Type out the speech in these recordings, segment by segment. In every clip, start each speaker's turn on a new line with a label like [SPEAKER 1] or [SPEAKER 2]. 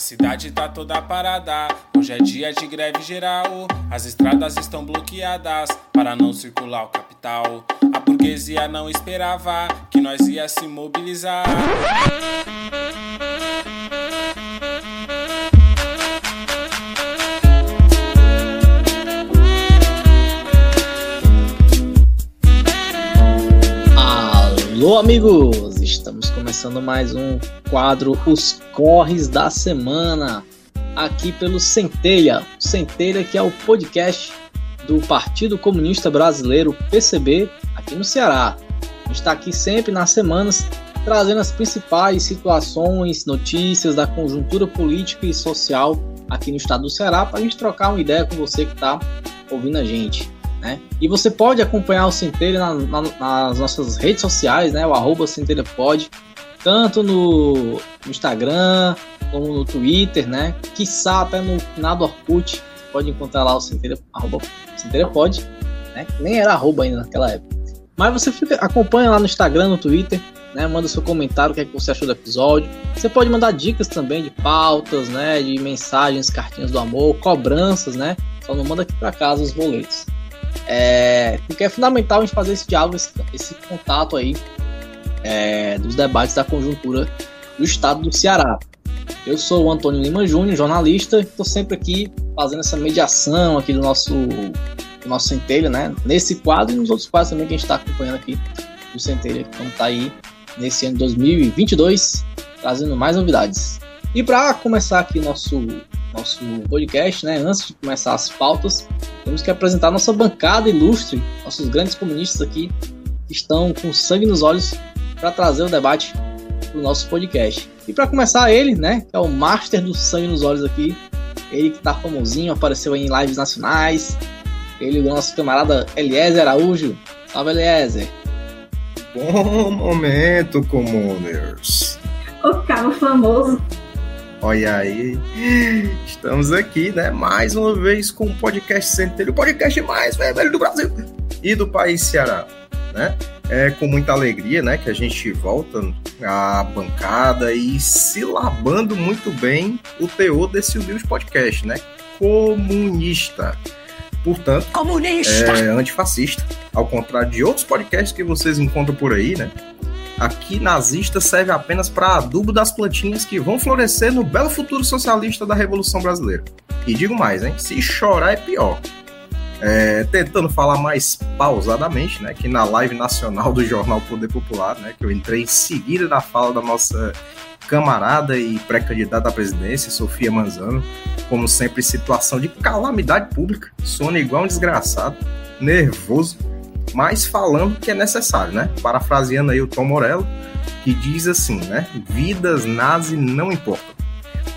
[SPEAKER 1] cidade tá toda parada, hoje é dia de greve geral. As estradas estão bloqueadas para não circular o capital. A burguesia não esperava que nós ia se mobilizar.
[SPEAKER 2] Alô, amigos! Estamos começando mais um quadro Os Corres da Semana, aqui pelo Centelha. Centelha, que é o podcast do Partido Comunista Brasileiro, PCB, aqui no Ceará. A gente está aqui sempre nas semanas trazendo as principais situações, notícias da conjuntura política e social aqui no estado do Ceará para a gente trocar uma ideia com você que está ouvindo a gente. Né? E você pode acompanhar o Centelha na, na, nas nossas redes sociais, né? O arroba Centelha pode, tanto no, Instagram como no Twitter, né? Quiçá até no final do pode encontrar lá o Centelha, arroba Centelha pode, né? Nem era arroba ainda naquela época. Mas você fica, acompanha lá no Instagram, no Twitter, né? Manda seu comentário, o que, é que você achou do episódio. Você pode mandar dicas também de pautas, né? De mensagens, cartinhas do amor, cobranças, né? Só não manda aqui para casa os boletos. É, porque é fundamental a gente fazer esse diálogo, esse, esse contato aí é, dos debates da conjuntura do estado do Ceará. Eu sou o Antônio Lima Júnior, jornalista, estou sempre aqui fazendo essa mediação aqui do nosso, do nosso Centelha, né? Nesse quadro e nos outros quadros também que a gente está acompanhando aqui do Centelha, que está aí nesse ano de 2022, trazendo mais novidades. E para começar aqui nosso nosso podcast, né? Antes de começar as pautas, temos que apresentar nossa bancada ilustre, nossos grandes comunistas aqui que estão com sangue nos olhos para trazer o debate para o nosso podcast. E para começar ele, né? Que é o master do sangue nos olhos aqui, ele que tá famosinho, apareceu em lives nacionais. Ele, o nosso camarada Eliezer Araújo. Salve, Eliezer!
[SPEAKER 3] Bom momento, comuners!
[SPEAKER 4] O cara famoso.
[SPEAKER 3] Olha aí, estamos aqui, né? Mais uma vez com o podcast Centelho, o podcast mais velho do Brasil e do país Ceará, né? É com muita alegria, né, que a gente volta à bancada e se labando muito bem o teor desse humilde podcast, né? Comunista. Portanto,
[SPEAKER 2] comunista,
[SPEAKER 3] é antifascista, ao contrário de outros podcasts que vocês encontram por aí, né? aqui nazista serve apenas para adubo das plantinhas que vão florescer no belo futuro socialista da Revolução Brasileira. E digo mais, hein? Se chorar é pior. É, tentando falar mais pausadamente, né? Que na live nacional do jornal Poder Popular, né? Que eu entrei em seguida na fala da nossa camarada e pré-candidata à presidência, Sofia Manzano, como sempre, situação de calamidade pública, sono igual um desgraçado, nervoso, mas falando que é necessário, né? Parafraseando aí o Tom Morello, que diz assim, né? Vidas nazi não importam.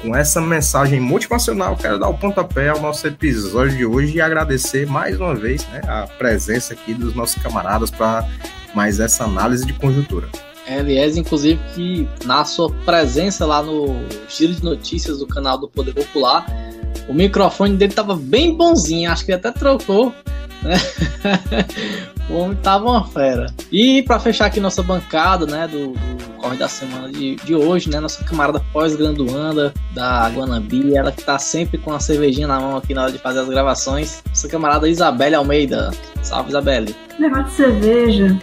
[SPEAKER 3] Com essa mensagem motivacional, quero dar o pontapé ao nosso episódio de hoje e agradecer mais uma vez né, a presença aqui dos nossos camaradas para mais essa análise de conjuntura.
[SPEAKER 2] É, aliás, inclusive, que na sua presença lá no giro de notícias do canal do Poder Popular, o microfone dele tava bem bonzinho, acho que ele até trocou né? o homem tava uma fera. E para fechar aqui nossa bancada, né, do, do Corre da Semana de, de hoje, né, nossa camarada pós-graduanda da Guanabi, ela que tá sempre com a cervejinha na mão aqui na hora de fazer as gravações, nossa camarada Isabelle Almeida. Salve, Isabelle.
[SPEAKER 4] Negócio de cerveja.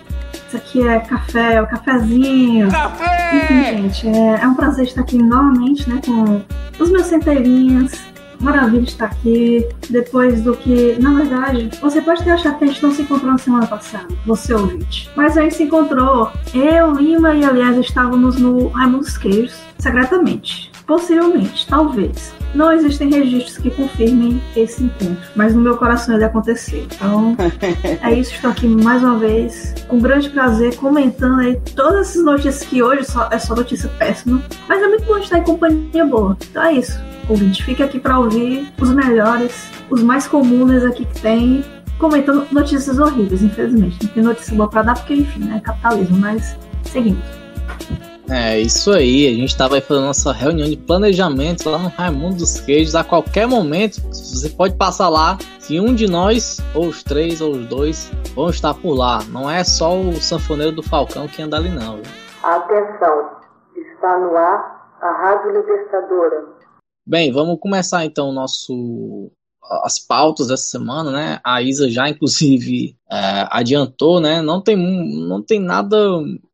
[SPEAKER 4] Isso aqui é café, é o cafezinho.
[SPEAKER 2] Café!
[SPEAKER 4] Enfim, gente, é, é um prazer estar aqui novamente, né, com os meus centeirinhos, maravilha estar aqui. Depois do que, na verdade, você pode ter achado que a gente não se encontrou na semana passada, você ouvinte. Mas a gente se encontrou. Eu, Lima e aliás estávamos no Raimundos Queijos, secretamente. Possivelmente, talvez. Não existem registros que confirmem esse encontro, mas no meu coração ele aconteceu. Então, é isso. Estou aqui mais uma vez, com grande prazer, comentando aí todas essas notícias que hoje só, é só notícia péssima. Mas é muito bom estar em companhia boa. Então é isso ouvinte. Fica aqui para ouvir os melhores, os mais comuns aqui que tem, comentando notícias horríveis, infelizmente. Não tem notícia boa para dar porque, enfim, é capitalismo, mas seguimos.
[SPEAKER 2] É isso aí, a gente estava aí fazendo nossa reunião de planejamento lá no Raimundo dos Queijos. A qualquer momento, você pode passar lá. Se um de nós, ou os três, ou os dois, vão estar por lá. Não é só o sanfoneiro do Falcão que anda ali, não. Viu?
[SPEAKER 5] Atenção, está no ar a Rádio Libertadora
[SPEAKER 2] Bem, vamos começar então o nosso as pautas dessa semana, né? A Isa já inclusive é, adiantou, né? Não tem não tem nada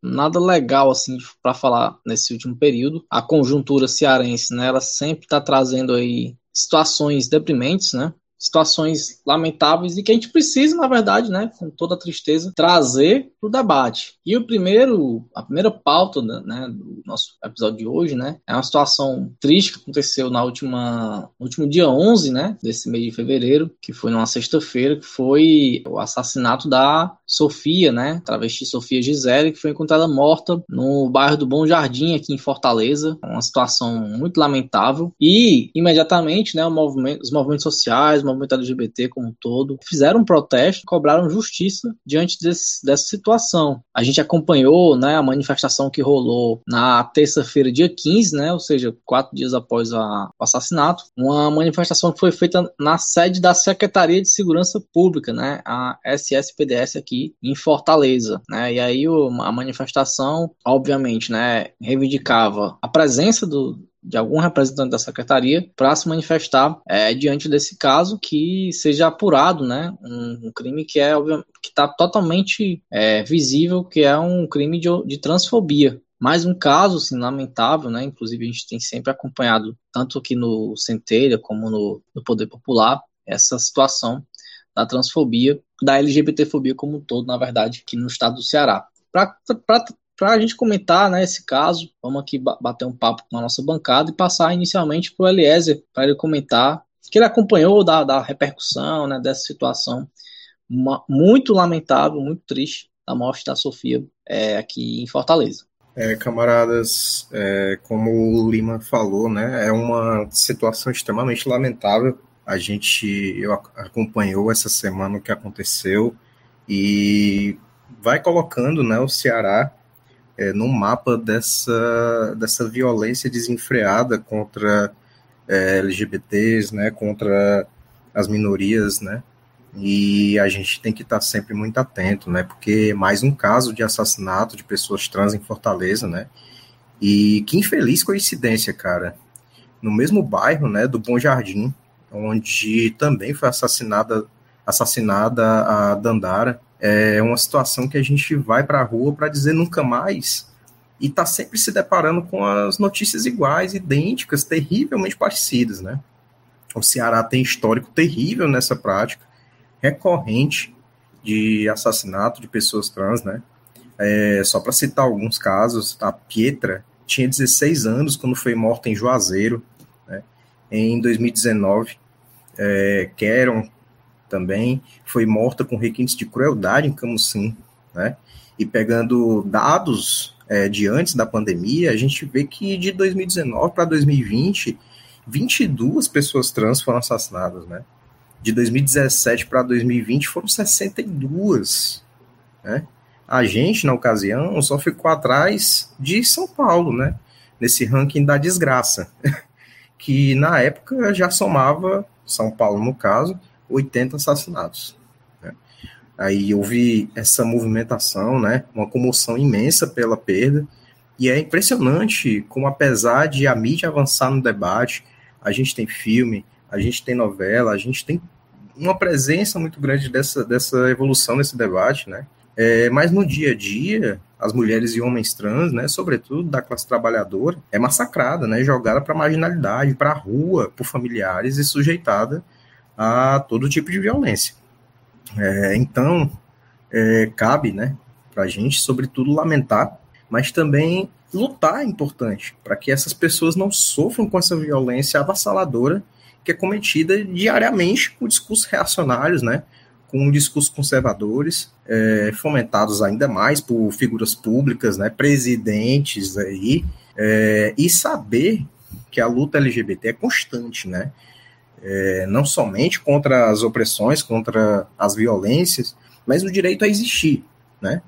[SPEAKER 2] nada legal assim para falar nesse último período. A conjuntura cearense, né? Ela sempre está trazendo aí situações deprimentes, né? Situações lamentáveis e que a gente precisa, na verdade, né, com toda tristeza, trazer para o debate. E o primeiro, a primeira pauta né, do nosso episódio de hoje, né, é uma situação triste que aconteceu na última, no último dia 11, né, desse mês de fevereiro, que foi numa sexta-feira, que foi o assassinato da Sofia, né, travesti Sofia Gisele, que foi encontrada morta no bairro do Bom Jardim, aqui em Fortaleza. Uma situação muito lamentável. E, imediatamente, né, movimento, os movimentos sociais, movimento LGBT como um todo, fizeram um protesto, cobraram justiça diante desse, dessa situação. A gente acompanhou né, a manifestação que rolou na terça-feira, dia 15, né, ou seja, quatro dias após a, o assassinato, uma manifestação que foi feita na sede da Secretaria de Segurança Pública, né, a SSPDS aqui em Fortaleza. Né, e aí o, a manifestação, obviamente, né, reivindicava a presença do, de algum representante da secretaria para se manifestar é, diante desse caso que seja apurado, né, um, um crime que é que está totalmente é, visível que é um crime de, de transfobia. Mais um caso, assim, lamentável, né? Inclusive a gente tem sempre acompanhado tanto aqui no Centelha como no, no Poder Popular essa situação da transfobia, da LGBTfobia como um todo, na verdade, aqui no estado do Ceará. Para para a gente comentar né, esse caso, vamos aqui bater um papo com a nossa bancada e passar inicialmente para o Eliezer, para ele comentar que ele acompanhou da, da repercussão né, dessa situação uma, muito lamentável, muito triste, da morte da Sofia é, aqui em Fortaleza.
[SPEAKER 3] É, camaradas, é, como o Lima falou, né, é uma situação extremamente lamentável. A gente eu acompanhou essa semana o que aconteceu e vai colocando né, o Ceará é, no mapa dessa, dessa violência desenfreada contra é, LGBTs, né, contra as minorias, né, e a gente tem que estar sempre muito atento, né, porque mais um caso de assassinato de pessoas trans em Fortaleza, né, e que infeliz coincidência, cara, no mesmo bairro, né, do Bom Jardim, onde também foi assassinada assassinada a Dandara, é uma situação que a gente vai para a rua para dizer nunca mais e está sempre se deparando com as notícias iguais, idênticas, terrivelmente parecidas, né? O Ceará tem histórico terrível nessa prática, recorrente de assassinato de pessoas trans, né? É, só para citar alguns casos, a Pietra tinha 16 anos quando foi morta em Juazeiro, né? em 2019. É, Keron também foi morta com requintes de crueldade em Camusim, né? E pegando dados é, de antes da pandemia, a gente vê que de 2019 para 2020, 22 pessoas trans foram assassinadas, né? De 2017 para 2020 foram 62, né? A gente, na ocasião, só ficou atrás de São Paulo, né? Nesse ranking da desgraça, que na época já somava, São Paulo no caso, 80 assassinatos. Né? Aí houve essa movimentação, né, uma comoção imensa pela perda, e é impressionante como, apesar de a mídia avançar no debate, a gente tem filme, a gente tem novela, a gente tem uma presença muito grande dessa, dessa evolução nesse debate, né? É, mas no dia a dia, as mulheres e homens trans, né, sobretudo da classe trabalhadora, é massacrada, né, jogada para marginalidade, para a rua, por familiares e sujeitada a todo tipo de violência. É, então, é, cabe né, para a gente, sobretudo, lamentar, mas também lutar é importante para que essas pessoas não sofram com essa violência avassaladora que é cometida diariamente com discursos reacionários, né, com discursos conservadores, é, fomentados ainda mais por figuras públicas, né, presidentes aí, é, e saber que a luta LGBT é constante, né, é, não somente contra as opressões, contra as violências, mas o direito a existir, né?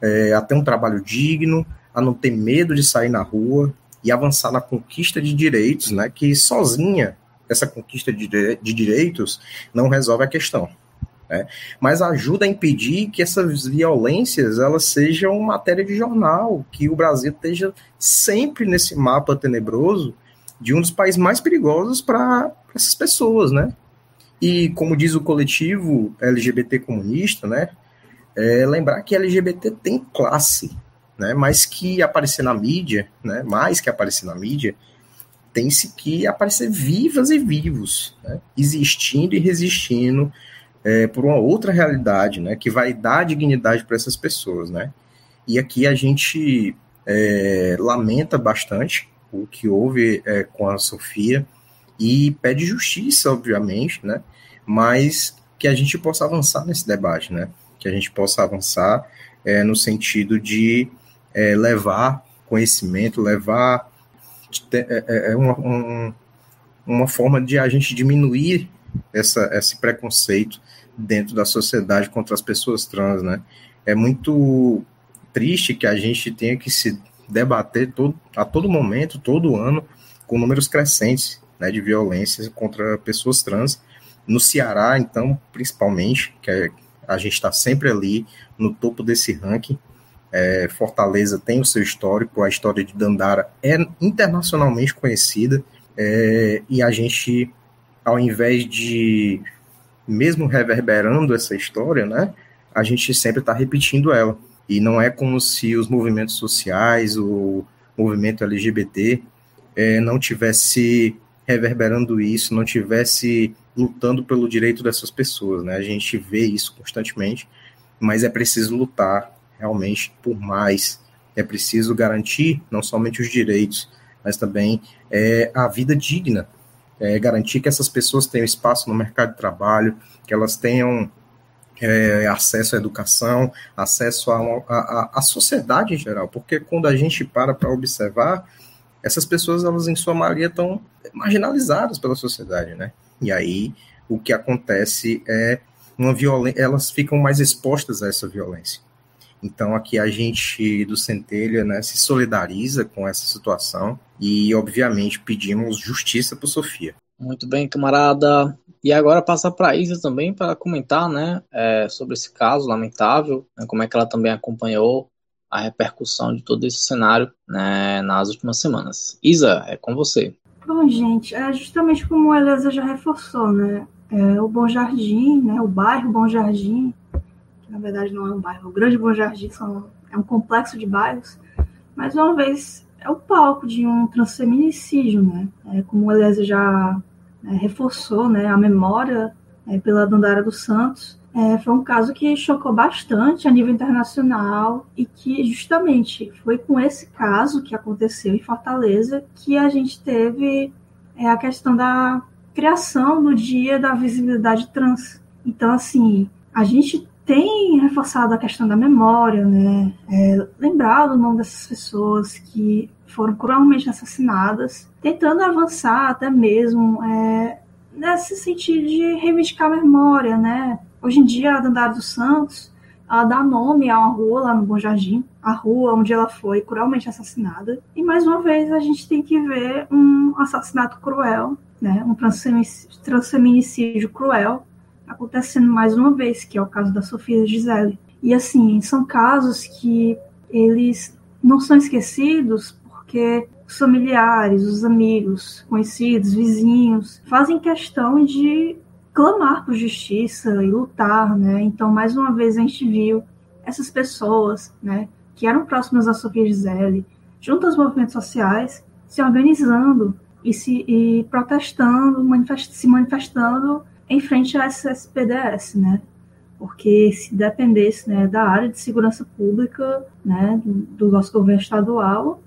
[SPEAKER 3] É, a ter um trabalho digno, a não ter medo de sair na rua e avançar na conquista de direitos, né? Que sozinha essa conquista de, de direitos não resolve a questão. Né? Mas ajuda a impedir que essas violências elas sejam matéria de jornal, que o Brasil esteja sempre nesse mapa tenebroso de um dos países mais perigosos para essas pessoas, né? E como diz o coletivo LGBT comunista, né? É lembrar que LGBT tem classe, né? Mas que aparecer na mídia, né? Mais que aparecer na mídia, tem-se que aparecer vivas e vivos, né? existindo e resistindo é, por uma outra realidade, né? Que vai dar dignidade para essas pessoas, né? E aqui a gente é, lamenta bastante o que houve é, com a Sofia e pede justiça, obviamente, né? Mas que a gente possa avançar nesse debate, né? Que a gente possa avançar é, no sentido de é, levar conhecimento, levar é, é, é uma, um, uma forma de a gente diminuir essa, esse preconceito dentro da sociedade contra as pessoas trans, né? É muito triste que a gente tenha que se debater todo, a todo momento, todo ano, com números crescentes né, de violência contra pessoas trans. No Ceará, então, principalmente, que é, a gente está sempre ali no topo desse ranking. É, Fortaleza tem o seu histórico, a história de Dandara é internacionalmente conhecida, é, e a gente, ao invés de, mesmo reverberando essa história, né, a gente sempre está repetindo ela. E não é como se os movimentos sociais, o movimento LGBT, é, não tivesse reverberando isso, não tivesse lutando pelo direito dessas pessoas, né? A gente vê isso constantemente, mas é preciso lutar realmente por mais. É preciso garantir não somente os direitos, mas também é, a vida digna. É, garantir que essas pessoas tenham espaço no mercado de trabalho, que elas tenham é, acesso à educação, acesso à sociedade em geral, porque quando a gente para para observar, essas pessoas, elas em sua maioria estão marginalizadas pela sociedade, né? E aí o que acontece é uma violência, elas ficam mais expostas a essa violência. Então aqui a gente do Centelha né, se solidariza com essa situação e obviamente pedimos justiça para Sofia.
[SPEAKER 2] Muito bem, camarada. E agora passar para a Isa também para comentar né, é, sobre esse caso lamentável, né, como é que ela também acompanhou a repercussão de todo esse cenário né, nas últimas semanas. Isa, é com você.
[SPEAKER 4] Bom, gente, é justamente como a Elisa já reforçou, né? É, o Bom Jardim, né, o bairro Bom Jardim, que na verdade não é um bairro, o Grande Bom Jardim são, é um complexo de bairros, mais uma vez é o palco de um transfeminicídio, né? É, como a Elisa já é, reforçou, né, a memória é, pela Dandara dos Santos, é, foi um caso que chocou bastante a nível internacional e que justamente foi com esse caso que aconteceu em Fortaleza que a gente teve é, a questão da criação do Dia da Visibilidade Trans. Então, assim, a gente tem reforçado a questão da memória, né? É, lembrado o nome dessas pessoas que foram cruelmente assassinadas, tentando avançar até mesmo é, nesse sentido de reivindicar a memória, né? Hoje em dia, a Dandara dos Santos ela dá nome a uma rua lá no Bom Jardim, a rua onde ela foi cruelmente assassinada. E mais uma vez a gente tem que ver um assassinato cruel, né? um transfeminicídio cruel acontecendo mais uma vez, que é o caso da Sofia Gisele. E assim, são casos que eles não são esquecidos porque os familiares, os amigos, conhecidos, vizinhos fazem questão de clamar por justiça e lutar, né? Então, mais uma vez, a gente viu essas pessoas, né, que eram próximas à Sofia Gisele, junto aos movimentos sociais, se organizando e se e protestando, manifest, se manifestando em frente a SSPDS, né? Porque se dependesse né, da área de segurança pública, né, do nosso governo estadual,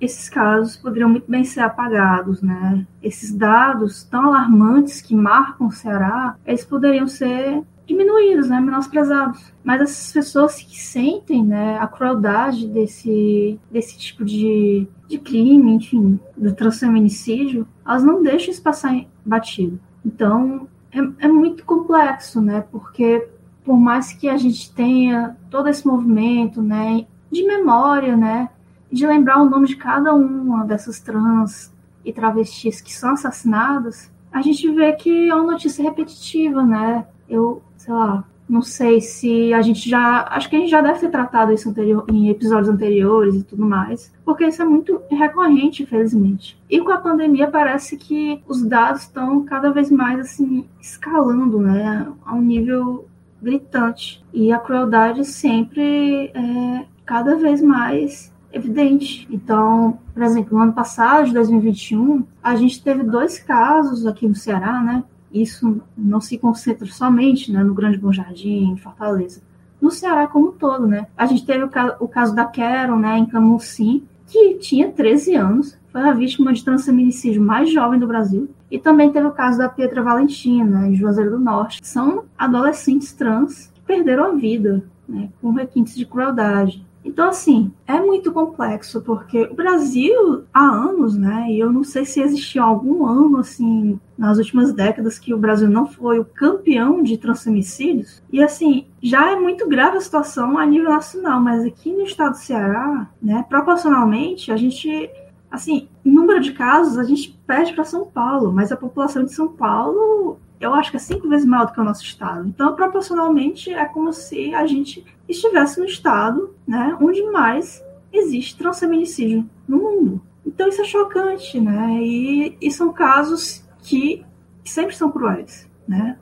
[SPEAKER 4] esses casos poderiam muito bem ser apagados, né? Esses dados tão alarmantes que marcam o Ceará, eles poderiam ser diminuídos, né, menosprezados. Mas essas pessoas que sentem, né, a crueldade desse, desse tipo de, de crime, enfim, do transfeminicídio, elas não deixam isso passar batido. Então, é, é muito complexo, né, porque por mais que a gente tenha todo esse movimento, né, de memória, né, de lembrar o nome de cada uma dessas trans e travestis que são assassinadas, a gente vê que é uma notícia repetitiva, né? Eu, sei lá, Não sei se a gente já. Acho que a gente já deve ter tratado isso anterior, em episódios anteriores e tudo mais, porque isso é muito recorrente, infelizmente. E com a pandemia parece que os dados estão cada vez mais assim escalando, né, a um nível gritante. E a crueldade sempre é cada vez mais evidente. Então, por exemplo, no ano passado, de 2021, a gente teve dois casos aqui no Ceará, né? Isso não se concentra somente né, no Grande Bom Jardim, em Fortaleza. No Ceará como um todo, né? A gente teve o, caso, o caso da Carol, né, em Camusim, que tinha 13 anos, foi a vítima de transfeminicídio mais jovem do Brasil. E também teve o caso da Pietra Valentina, em Juazeiro do Norte. São adolescentes trans que perderam a vida, né, com requintes de crueldade. Então, assim, é muito complexo, porque o Brasil, há anos, né, e eu não sei se existiu algum ano, assim, nas últimas décadas, que o Brasil não foi o campeão de transfemicídios. E, assim, já é muito grave a situação a nível nacional, mas aqui no estado do Ceará, né, proporcionalmente, a gente assim, número de casos, a gente perde para São Paulo, mas a população de São Paulo, eu acho que é cinco vezes maior do que o nosso estado. Então, proporcionalmente, é como se a gente estivesse no estado, né, onde mais existe transfeminicídio no mundo. Então, isso é chocante, né? E, e são casos que, sempre são cruéis, né?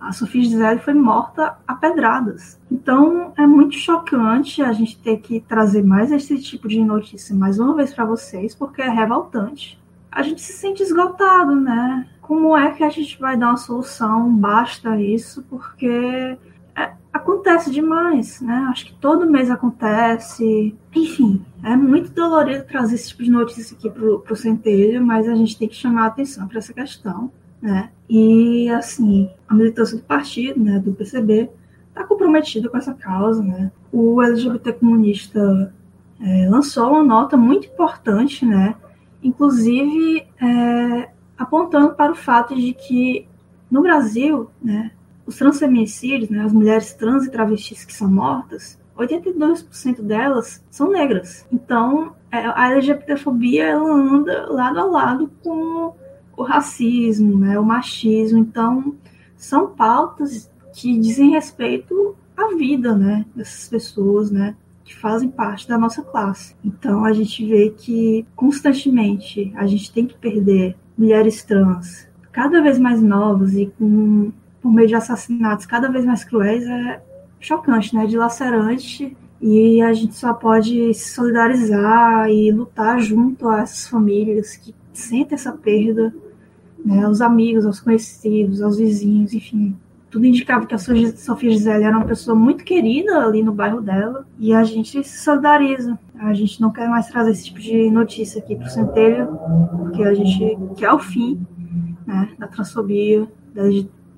[SPEAKER 4] a Sofia Gisele foi morta a pedradas. Então é muito chocante a gente ter que trazer mais esse tipo de notícia mais uma vez para vocês, porque é revoltante. A gente se sente esgotado, né? Como é que a gente vai dar uma solução? Basta isso, porque é, acontece demais, né? Acho que todo mês acontece. Enfim, é muito dolorido trazer esse tipo de notícia aqui pro, pro Centelho, mas a gente tem que chamar a atenção para essa questão né? E assim, a militância do partido, né, do PCB, está comprometida com essa causa, né? O LGBT comunista é, lançou uma nota muito importante, né? Inclusive é, apontando para o fato de que no Brasil, né, os transfeminicídios, né, as mulheres trans e travestis que são mortas, 82% delas são negras. Então, é, a LGBTfobia ela anda lado a lado com o racismo, né, o machismo. Então, são pautas que dizem respeito à vida, né, dessas pessoas, né, que fazem parte da nossa classe. Então, a gente vê que constantemente a gente tem que perder mulheres trans, cada vez mais novas e com por meio de assassinatos cada vez mais cruéis é chocante, né, dilacerante. E a gente só pode se solidarizar e lutar junto essas famílias que sentem essa perda né, aos amigos, aos conhecidos, aos vizinhos, enfim. Tudo indicava que a Sofia Gisele era uma pessoa muito querida ali no bairro dela e a gente se solidariza. A gente não quer mais trazer esse tipo de notícia aqui para o Centelho, porque a gente quer o fim né, da transfobia, da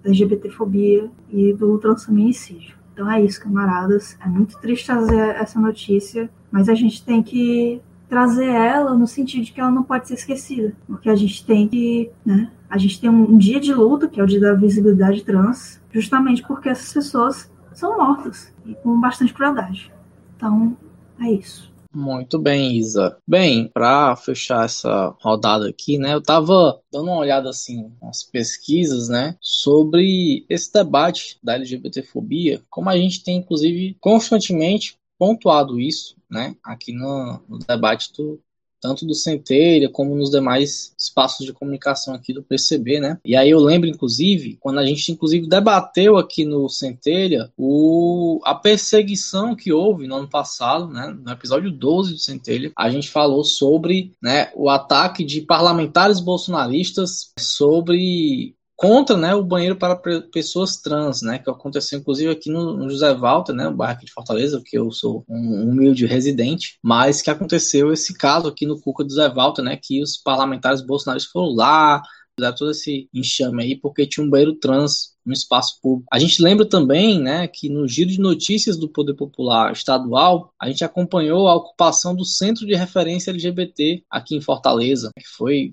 [SPEAKER 4] LGBTfobia e do transfeminicídio. Então é isso, camaradas. É muito triste trazer essa notícia, mas a gente tem que trazer ela no sentido de que ela não pode ser esquecida, porque a gente tem que, né, a gente tem um dia de luta, que é o dia da visibilidade trans, justamente porque essas pessoas são mortas e com bastante crueldade. Então, é isso.
[SPEAKER 2] Muito bem, Isa. Bem, para fechar essa rodada aqui, né, eu tava dando uma olhada assim nas pesquisas, né, sobre esse debate da LGBTfobia, como a gente tem inclusive constantemente pontuado isso, né, aqui no, no debate do, tanto do Centelha como nos demais espaços de comunicação aqui do PCB, né? E aí eu lembro, inclusive, quando a gente inclusive debateu aqui no Centelha o, a perseguição que houve no ano passado, né? No episódio 12 do Centelha, a gente falou sobre né, o ataque de parlamentares bolsonaristas sobre contra né, o banheiro para pessoas trans, né, que aconteceu inclusive aqui no, José Walter, né, no bairro aqui de Fortaleza, que eu sou um humilde residente, mas que aconteceu esse caso aqui no Cuca do José Walter, né, que os parlamentares bolsonaristas foram lá, fizeram todo esse enxame aí, porque tinha um banheiro trans no espaço público. A gente lembra também, né, que no giro de notícias do Poder Popular Estadual, a gente acompanhou a ocupação do Centro de Referência LGBT aqui em Fortaleza, que foi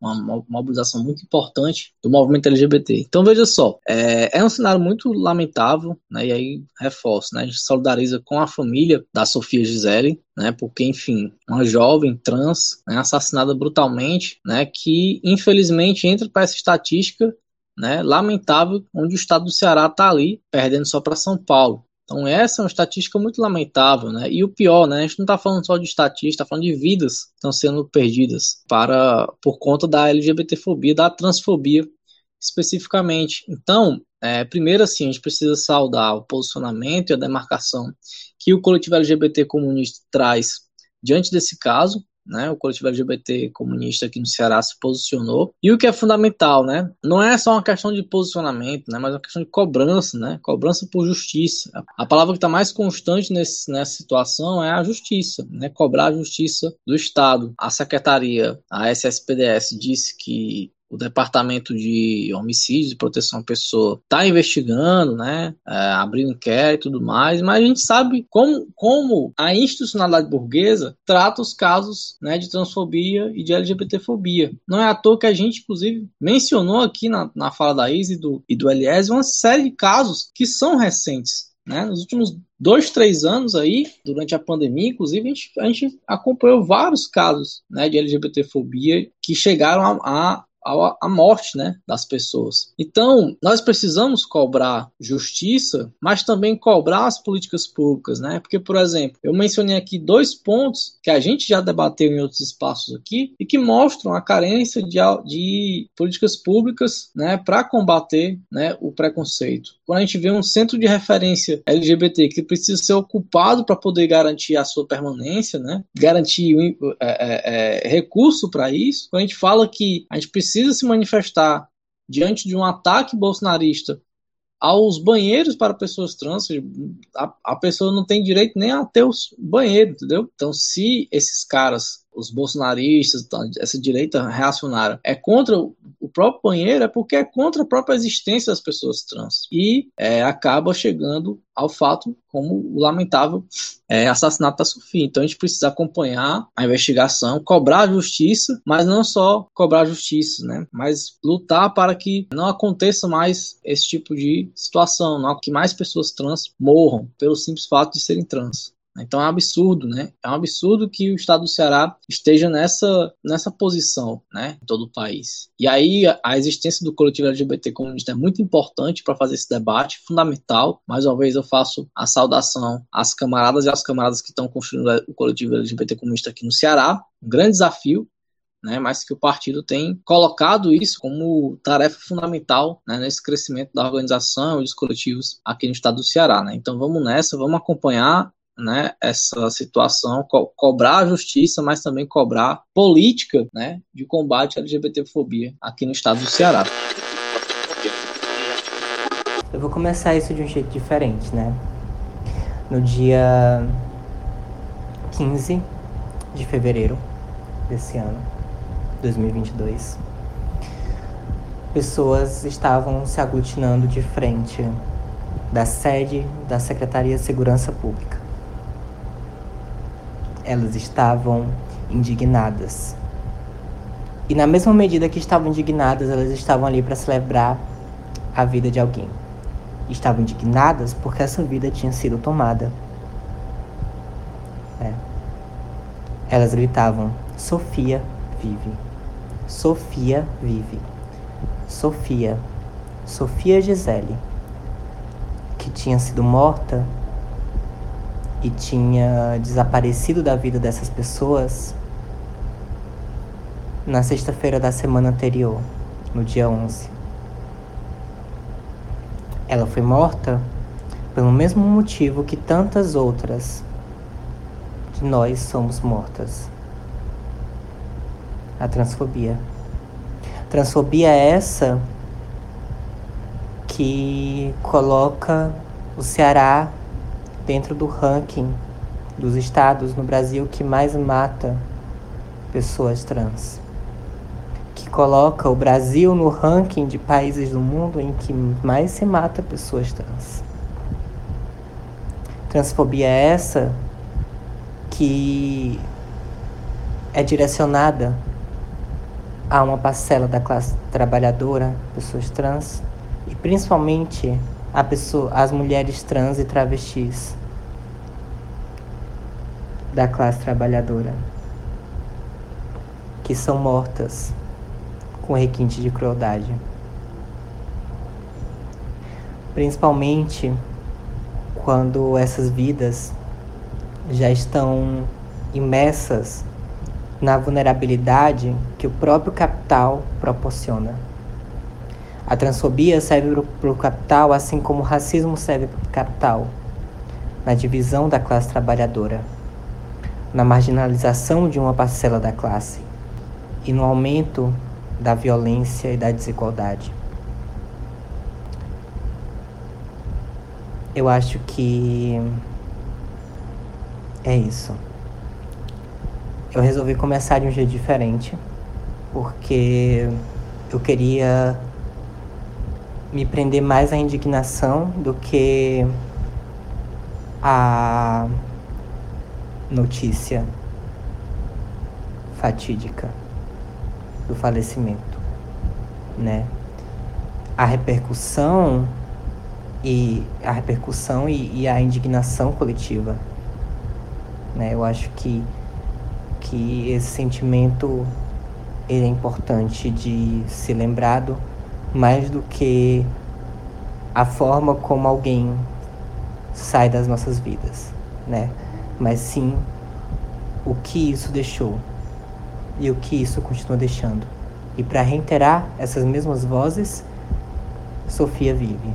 [SPEAKER 2] uma mobilização muito importante do movimento LGBT. Então veja só, é, é um cenário muito lamentável, né, e aí reforço, né, a gente solidariza com a família da Sofia Gisele, né, porque enfim, uma jovem trans né, assassinada brutalmente, né, que infelizmente entra para essa estatística né, lamentável, onde o estado do Ceará está ali, perdendo só para São Paulo. Então essa é uma estatística muito lamentável, né? E o pior, né? A gente não está falando só de estatística, está falando de vidas que estão sendo perdidas para por conta da LGBTfobia, da transfobia especificamente. Então, é, primeiro assim, a gente precisa saudar o posicionamento e a demarcação que o coletivo LGBT comunista traz diante desse caso, né? O coletivo LGBT comunista aqui no Ceará se posicionou. E o que é fundamental, né? Não é só uma questão de posicionamento, né? Mas uma questão de cobrança, né? Cobrança por justiça. A palavra que está mais constante nesse, nessa situação é a justiça, né? Cobrar a justiça do Estado. A secretaria, a SSPDS, disse que o Departamento de Homicídios e Proteção à Pessoa está investigando, né, é, abrindo inquérito e tudo mais, mas a gente sabe como, como a institucionalidade burguesa trata os casos né, de transfobia e de LGBTfobia. Não é à toa que a gente, inclusive, mencionou aqui na, na fala da Izzy e do, e do Elias uma série de casos que são recentes. Né? Nos últimos dois, três anos aí, durante a pandemia, inclusive, a gente, a gente acompanhou vários casos né, de LGBTfobia que chegaram a, a a, morte né, das pessoas. Então, nós precisamos cobrar justiça, mas também cobrar as políticas públicas, né? Porque, por exemplo, eu mencionei aqui dois pontos que a gente já debateu em outros espaços aqui e que mostram a carência de, de políticas públicas né, para combater né, o preconceito. Quando a gente vê um centro de referência LGBT que precisa ser ocupado para poder garantir a sua permanência, né, garantir é, é, é, recurso para isso, quando a gente fala que a gente precisa precisa se manifestar diante de um ataque bolsonarista aos banheiros para pessoas trans, a, a pessoa não tem direito nem a ter os banheiros, entendeu? Então, se esses caras os bolsonaristas, tá, essa direita reacionária, é contra o próprio banheiro, é porque é contra a própria existência das pessoas trans. E é, acaba chegando ao fato como o lamentável é, assassinato da Sofia. Então a gente precisa acompanhar a investigação, cobrar a justiça, mas não só cobrar a justiça, né? Mas lutar para que não aconteça mais esse tipo de situação, não que mais pessoas trans morram pelo simples fato de serem trans. Então é um absurdo, né? É um absurdo que o estado do Ceará esteja nessa, nessa posição, né, em todo o país. E aí a existência do coletivo LGBT comunista é muito importante para fazer esse debate, fundamental. Mais uma vez eu faço a saudação às camaradas e aos camaradas que estão construindo o coletivo LGBT comunista aqui no Ceará. Um grande desafio, né, mas que o partido tem colocado isso como tarefa fundamental né, nesse crescimento da organização e dos coletivos aqui no estado do Ceará. Né. Então vamos nessa, vamos acompanhar né, essa situação, co cobrar a justiça, mas também cobrar política né, de combate à LGBTfobia aqui no estado do Ceará.
[SPEAKER 5] Eu vou começar isso de um jeito diferente, né? No dia 15 de fevereiro desse ano, 2022, pessoas estavam se aglutinando de frente da sede da Secretaria de Segurança Pública elas estavam indignadas. E na mesma medida que estavam indignadas, elas estavam ali para celebrar a vida de alguém. Estavam indignadas porque essa vida tinha sido tomada. É. Elas gritavam: Sofia vive. Sofia vive. Sofia. Sofia Gisele, que tinha sido morta e tinha desaparecido da vida dessas pessoas na sexta-feira da semana anterior, no dia 11. Ela foi morta pelo mesmo motivo que tantas outras de nós somos mortas. A transfobia. Transfobia é essa que coloca o Ceará dentro do ranking dos estados no Brasil que mais mata pessoas trans. Que coloca o Brasil no ranking de países do mundo em que mais se mata pessoas trans. Transfobia é essa que é direcionada a uma parcela da classe trabalhadora, pessoas trans, e principalmente a pessoa, as mulheres trans e travestis da classe trabalhadora que são mortas com requinte de crueldade. principalmente quando essas vidas já estão imersas na vulnerabilidade que o próprio capital proporciona. A transfobia serve para o capital assim como o racismo serve para o capital, na divisão da classe trabalhadora, na marginalização de uma parcela da classe e no aumento da violência e da desigualdade. Eu acho que é isso. Eu resolvi começar de um jeito diferente, porque eu queria me prender mais à indignação do que a notícia fatídica do falecimento, né? A repercussão e a repercussão e, e a indignação coletiva, né? Eu acho que que esse sentimento ele é importante de ser lembrado mais do que a forma como alguém sai das nossas vidas, né? Mas sim o que isso deixou e o que isso continua deixando. E para reiterar essas mesmas vozes, Sofia vive.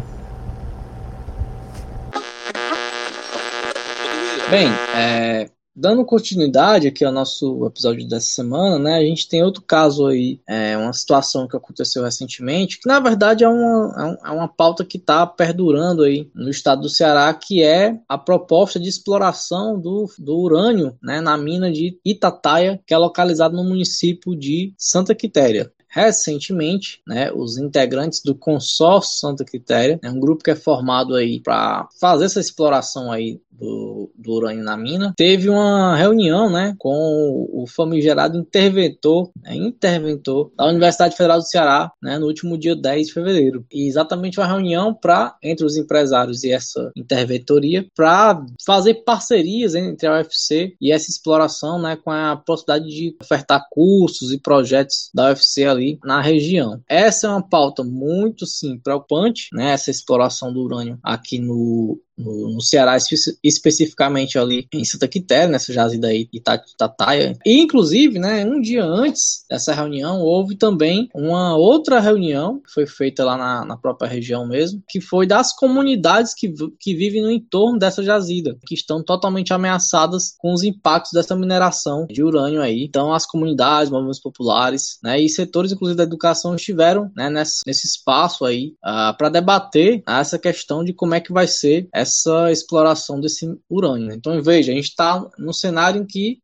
[SPEAKER 2] Bem, é, Dando continuidade aqui ao nosso episódio dessa semana, né, a gente tem outro caso aí, é, uma situação que aconteceu recentemente, que na verdade é uma, é, é uma pauta que está perdurando aí no estado do Ceará, que é a proposta de exploração do, do urânio né, na mina de Itataia, que é localizada no município de Santa Quitéria recentemente, né, os integrantes do consórcio Santa Quitéria, é um grupo que é formado aí para fazer essa exploração aí do, do urânio na mina, teve uma reunião, né, com o famigerado interventor, né, interventor da Universidade Federal do Ceará, né, no último dia 10 de fevereiro. E exatamente uma reunião para entre os empresários e essa interventoria para fazer parcerias entre a UFC e essa exploração, né, com a possibilidade de ofertar cursos e projetos da UFC ali na região. Essa é uma pauta muito sim preocupante, né, essa exploração do urânio aqui no no, no Ceará, espe especificamente ali em Santa Quitéria, nessa jazida aí de Itataia. E, inclusive, né, um dia antes dessa reunião, houve também uma outra reunião, que foi feita lá na, na própria região mesmo, que foi das comunidades que, que vivem no entorno dessa jazida, que estão totalmente ameaçadas com os impactos dessa mineração de urânio aí. Então, as comunidades, movimentos populares, né, e setores, inclusive, da educação estiveram né, nesse, nesse espaço aí uh, ah, para debater essa questão de como é que vai ser essa exploração desse urânio. Então, veja, a gente está num cenário em que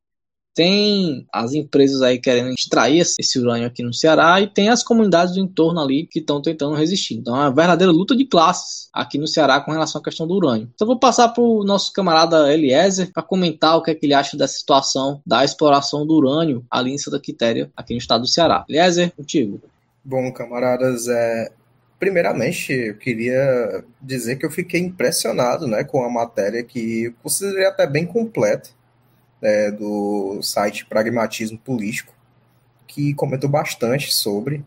[SPEAKER 2] tem as empresas aí querendo extrair esse urânio aqui no Ceará e tem as comunidades do entorno ali que estão tentando resistir. Então é uma verdadeira luta de classes aqui no Ceará com relação à questão do urânio. Então vou passar para o nosso camarada Eliezer para comentar o que, é que ele acha dessa situação da exploração do urânio ali em Santa Quitéria, aqui no estado do Ceará. Eliezer, contigo.
[SPEAKER 3] Bom, camaradas, é, Primeiramente, eu queria dizer que eu fiquei impressionado né, com a matéria que eu considerei até bem completa né, do site Pragmatismo Político, que comentou bastante sobre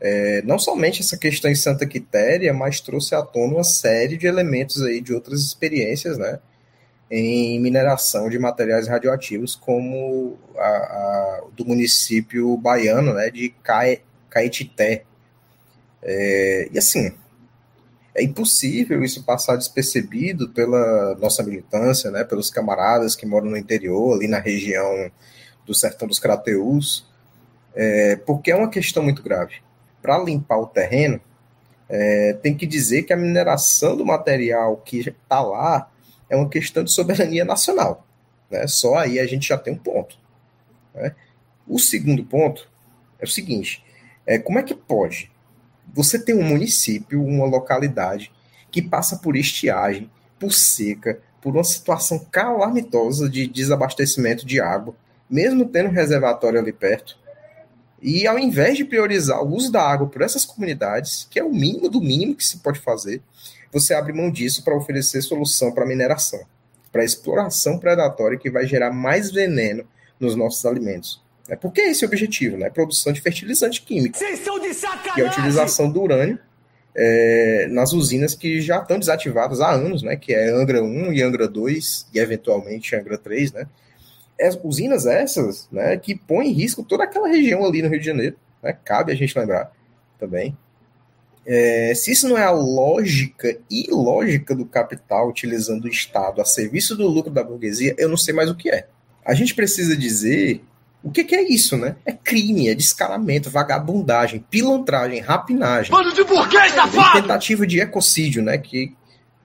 [SPEAKER 3] é, não somente essa questão em Santa Quitéria, mas trouxe à tona uma série de elementos aí de outras experiências, né, em mineração de materiais radioativos, como a, a do município baiano, né, de Caetité, é, e assim, é impossível isso passar despercebido pela nossa militância, né, pelos camaradas que moram no interior, ali na região do sertão dos Crateus, é, porque é uma questão muito grave. Para limpar o terreno, é, tem que dizer que a mineração do material que está lá é uma questão de soberania nacional. Né? Só aí a gente já tem um ponto. Né? O segundo ponto é o seguinte: é, como é que pode você tem um município, uma localidade que passa por estiagem, por seca, por uma situação calamitosa de desabastecimento de água, mesmo tendo um reservatório ali perto. E ao invés de priorizar o uso da água por essas comunidades, que é o mínimo do mínimo que se pode fazer, você abre mão disso para oferecer solução para mineração, para exploração predatória que vai gerar mais veneno nos nossos alimentos. É porque é esse o objetivo, né? Produção de fertilizante químico. Vocês estão de sacanagem! E a utilização do urânio é, nas usinas que já estão desativadas há anos, né? Que é Angra 1 e Angra 2 e eventualmente Angra 3, né? É, usinas essas, né? Que põem em risco toda aquela região ali no Rio de Janeiro, né? Cabe a gente lembrar também. É, se isso não é a lógica e lógica do capital utilizando o Estado a serviço do lucro da burguesia, eu não sei mais o que é. A gente precisa dizer o que, que, é isso, né? É crime, é descaramento, vagabundagem, pilantragem, rapinagem.
[SPEAKER 6] Bando de burguês, safado!
[SPEAKER 3] Tentativa de ecocídio, né? Que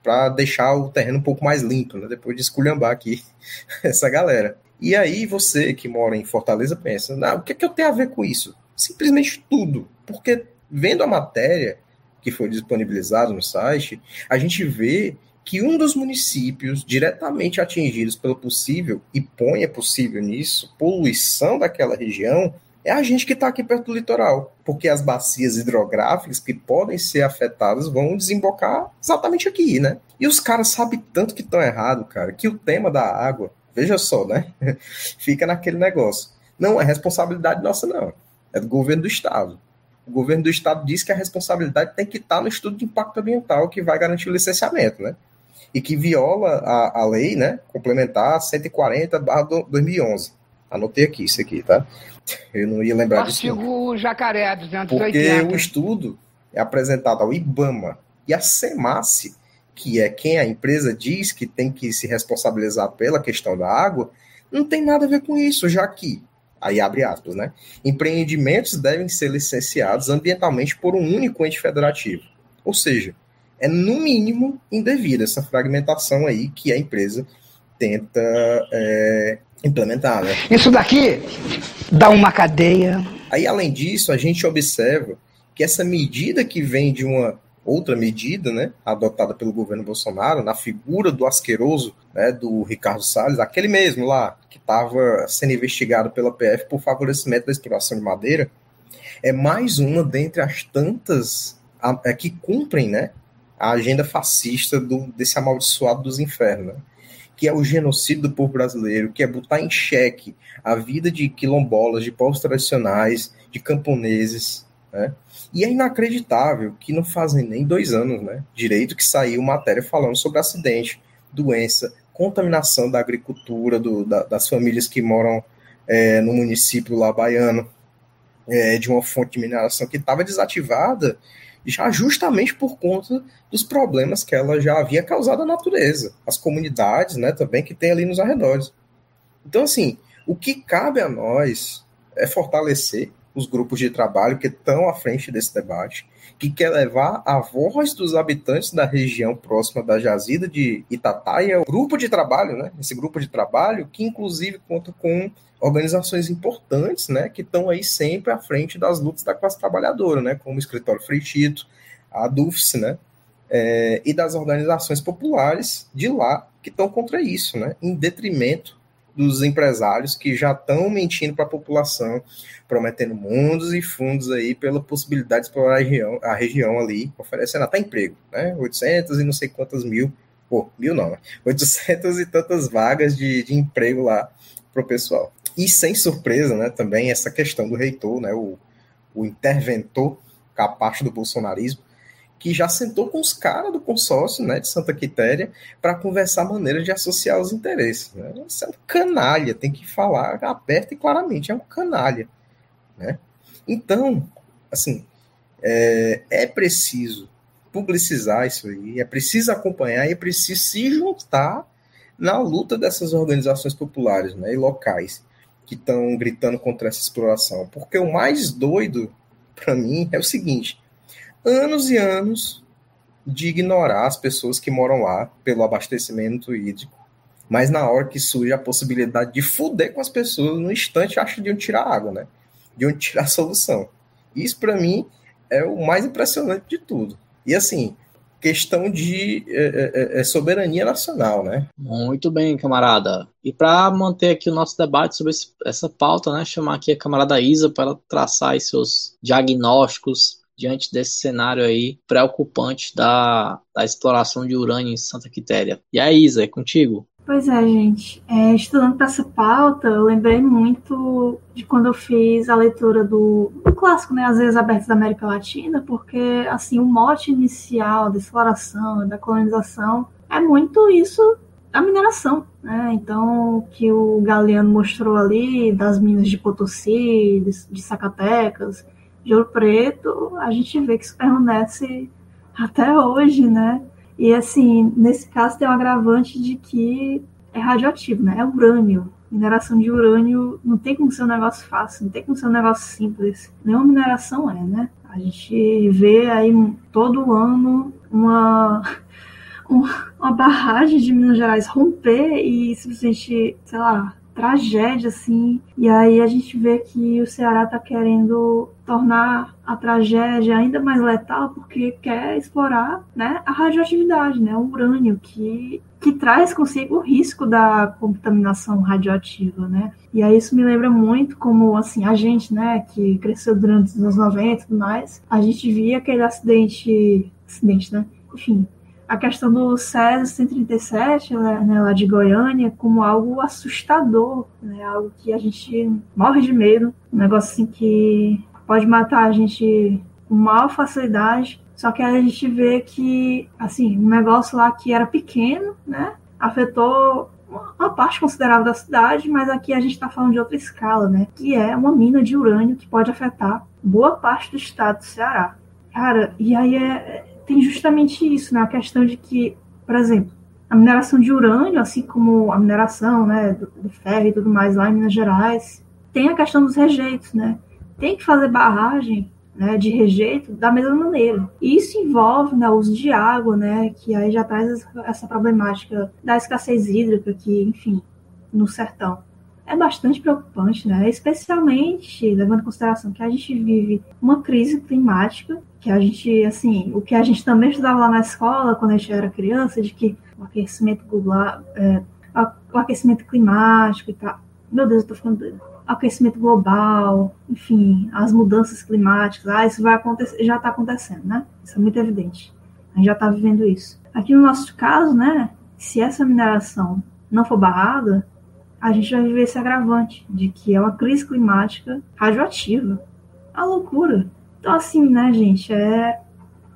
[SPEAKER 3] para deixar o terreno um pouco mais limpo, né? Depois de esculhambar aqui essa galera. E aí você que mora em Fortaleza pensa, o que, que eu tenho a ver com isso? Simplesmente tudo. Porque vendo a matéria que foi disponibilizada no site, a gente vê que um dos municípios diretamente atingidos pelo possível, e é possível nisso, poluição daquela região, é a gente que está aqui perto do litoral, porque as bacias hidrográficas que podem ser afetadas vão desembocar exatamente aqui, né? E os caras sabem tanto que estão errado, cara, que o tema da água, veja só, né? Fica naquele negócio. Não é responsabilidade nossa, não. É do governo do estado. O governo do estado diz que a responsabilidade tem que estar no estudo de impacto ambiental que vai garantir o licenciamento, né? E que viola a, a lei né, complementar 140-2011. Anotei aqui isso aqui, tá? Eu não ia lembrar
[SPEAKER 6] Artigo
[SPEAKER 3] disso. Artigo
[SPEAKER 6] Jacaré 280.
[SPEAKER 3] Porque o estudo é apresentado ao IBAMA e a SEMASSE, que é quem a empresa diz que tem que se responsabilizar pela questão da água, não tem nada a ver com isso, já que, aí abre aspas, né? Empreendimentos devem ser licenciados ambientalmente por um único ente federativo. Ou seja, é no mínimo indevida essa fragmentação aí que a empresa tenta é, implementar. Né?
[SPEAKER 6] Isso daqui dá uma cadeia.
[SPEAKER 3] Aí, além disso, a gente observa que essa medida que vem de uma outra medida, né, adotada pelo governo Bolsonaro, na figura do asqueroso, né, do Ricardo Salles, aquele mesmo lá, que estava sendo investigado pela PF por favorecimento da exploração de madeira, é mais uma dentre as tantas a, é, que cumprem, né, a agenda fascista do, desse amaldiçoado dos infernos, né? que é o genocídio do povo brasileiro, que é botar em xeque a vida de quilombolas, de povos tradicionais, de camponeses, né? E é inacreditável que não fazem nem dois anos, né? Direito que saiu matéria falando sobre acidente, doença, contaminação da agricultura, do, da, das famílias que moram é, no município lá baiano, é, de uma fonte de mineração que estava desativada justamente por conta dos problemas que ela já havia causado à natureza, as comunidades, né, também que tem ali nos arredores. Então, assim, o que cabe a nós é fortalecer os grupos de trabalho que estão à frente desse debate, que quer levar a voz dos habitantes da região próxima da jazida de Itataia, o grupo de trabalho, né? Esse grupo de trabalho que inclusive conta com organizações importantes, né, que estão aí sempre à frente das lutas da classe trabalhadora, né, como o Escritório Freitito, a DUFS, né, é, e das organizações populares de lá que estão contra isso, né, em detrimento dos empresários que já estão mentindo para a população, prometendo mundos e fundos aí pela possibilidade de explorar a região, a região ali, oferecendo até emprego, né, 800 e não sei quantas mil, pô, mil não, né, 800 e tantas vagas de, de emprego lá para o pessoal. E sem surpresa, né, também essa questão do reitor, né, o, o interventor capacho do bolsonarismo, que já sentou com os caras do consórcio né, de Santa Quitéria para conversar maneiras de associar os interesses. Né? Isso é um canalha, tem que falar aberto e claramente, é um canalha. Né? Então, assim, é, é preciso publicizar isso aí, é preciso acompanhar e é preciso se juntar na luta dessas organizações populares né, e locais que estão gritando contra essa exploração. Porque o mais doido, para mim, é o seguinte: anos e anos de ignorar as pessoas que moram lá pelo abastecimento hídrico. Mas na hora que surge a possibilidade de fuder com as pessoas, no instante acha de onde tirar água, né? De onde tirar a solução. Isso, para mim, é o mais impressionante de tudo. E assim, questão de é, é, é, soberania nacional, né?
[SPEAKER 2] Muito bem, camarada. E para manter aqui o nosso debate sobre esse, essa pauta, né, chamar aqui a camarada Isa para traçar seus diagnósticos diante desse cenário aí preocupante da, da exploração de urânio em Santa Quitéria. E aí, Isa, é contigo?
[SPEAKER 4] Pois é, gente. É, estudando para essa pauta, eu lembrei muito de quando eu fiz a leitura do, do clássico, né, As Vezes Abertas da América Latina, porque assim o mote inicial da exploração, da colonização, é muito isso a mineração, né? Então, que o Galeano mostrou ali das minas de Potosí, de, de Zacatecas, de Ouro Preto, a gente vê que isso permanece até hoje, né? E assim, nesse caso tem um agravante de que é radioativo, né? É urânio. Mineração de urânio não tem como ser um negócio fácil, não tem como ser um negócio simples. Nenhuma mineração é, né? A gente vê aí todo ano uma, uma barragem de Minas Gerais romper e simplesmente, sei lá, tragédia, assim. E aí a gente vê que o Ceará está querendo tornar a tragédia ainda mais letal porque quer explorar né, a radioatividade, né, o urânio, que, que traz consigo o risco da contaminação radioativa, né? E aí isso me lembra muito como, assim, a gente, né, que cresceu durante os anos 90 e tudo mais, a gente via aquele acidente, acidente, né? Enfim, a questão do César 137, né, lá de Goiânia, como algo assustador, né, algo que a gente morre de medo, um negócio assim que pode matar a gente com maior facilidade, só que a gente vê que, assim, um negócio lá que era pequeno, né, afetou uma parte considerável da cidade, mas aqui a gente está falando de outra escala, né, que é uma mina de urânio que pode afetar boa parte do estado do Ceará. Cara, e aí é, tem justamente isso, né? A questão de que, por exemplo, a mineração de urânio, assim como a mineração né, do, do ferro e tudo mais lá em Minas Gerais, tem a questão dos rejeitos, né? Tem que fazer barragem né, de rejeito da mesma maneira. E isso envolve né, o uso de água, né, que aí já traz essa problemática da escassez hídrica, que, enfim, no sertão. É bastante preocupante, né? especialmente levando em consideração que a gente vive uma crise climática que a gente, assim, o que a gente também estudava lá na escola, quando a gente era criança, de que o aquecimento global, é, o aquecimento climático e tal. Meu Deus, eu tô ficando doida. Aquecimento global, enfim, as mudanças climáticas, ah, isso vai acontecer, já está acontecendo, né? Isso é muito evidente. A gente já está vivendo isso. Aqui no nosso caso, né, se essa mineração não for barrada, a gente vai viver esse agravante de que é uma crise climática radioativa. A loucura. Então, assim, né, gente, é,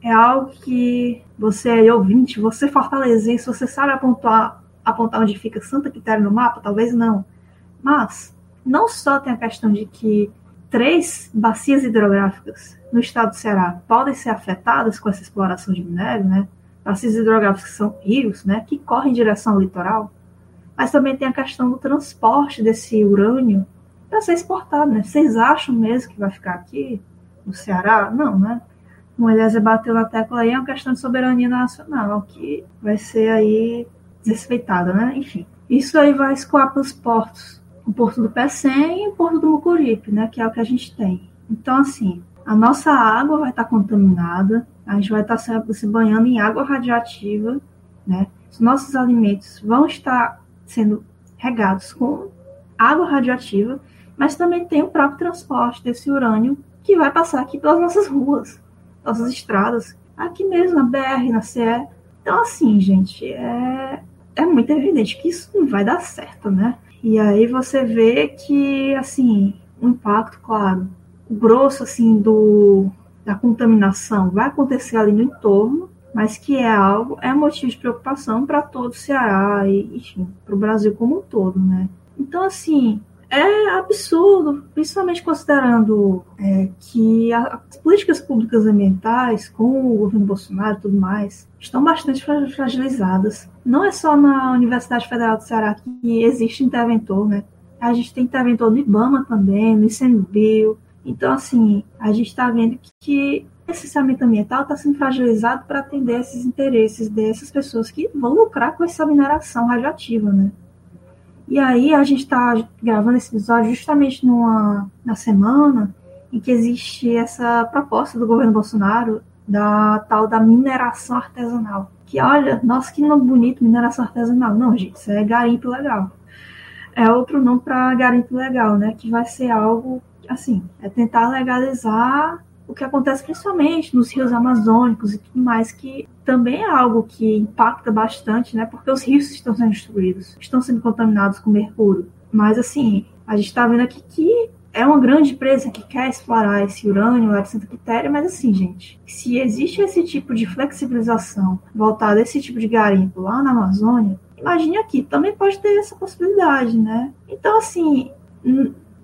[SPEAKER 4] é algo que você é ouvinte, você fortalecer, se você sabe apontar, apontar onde fica Santa Quitéria no mapa, talvez não. Mas, não só tem a questão de que três bacias hidrográficas no estado do Ceará podem ser afetadas com essa exploração de minério, né? Bacias hidrográficas são rios, né? Que correm em direção ao litoral. Mas também tem a questão do transporte desse urânio para ser exportado, né? Vocês acham mesmo que vai ficar aqui? No Ceará? Não, né? O Eliezer bateu na tecla aí, é uma questão de soberania nacional, que vai ser aí desrespeitada, né? Enfim, isso aí vai escoar para os portos. O porto do Pecém e o porto do Mucuripe, né? Que é o que a gente tem. Então, assim, a nossa água vai estar contaminada, a gente vai estar se, se banhando em água radioativa, né? Os nossos alimentos vão estar sendo regados com água radioativa, mas também tem o próprio transporte desse urânio que vai passar aqui pelas nossas ruas, nossas estradas, aqui mesmo na BR, na CE. Então, assim, gente, é, é muito evidente que isso não vai dar certo, né? E aí você vê que, assim, o impacto, claro, o grosso, assim, do, da contaminação vai acontecer ali no entorno, mas que é algo, é motivo de preocupação para todo o Ceará e, enfim, para o Brasil como um todo, né? Então, assim, é absurdo, principalmente considerando é, que as políticas públicas ambientais, com o governo Bolsonaro e tudo mais, estão bastante fragilizadas. Não é só na Universidade Federal do Ceará que existe interventor, né? A gente tem interventor no IBAMA também, no ICMBio. Então, assim, a gente está vendo que esse licenciamento ambiental está sendo fragilizado para atender esses interesses dessas pessoas que vão lucrar com essa mineração radioativa, né? E aí a gente está gravando esse episódio justamente numa, na semana em que existe essa proposta do governo Bolsonaro da tal da mineração artesanal. Que olha, nossa, que nome bonito, mineração artesanal. Não, gente, isso é garimpo legal. É outro nome para garimpo legal, né? Que vai ser algo, assim, é tentar legalizar o que acontece principalmente nos rios amazônicos e tudo mais, que também é algo que impacta bastante, né? Porque os rios estão sendo destruídos, estão sendo contaminados com mercúrio. Mas, assim, a gente está vendo aqui que é uma grande empresa que quer explorar esse urânio lá de Santa Quitéria, mas assim, gente, se existe esse tipo de flexibilização voltada a esse tipo de garimpo lá na Amazônia, imagine aqui, também pode ter essa possibilidade, né? Então, assim,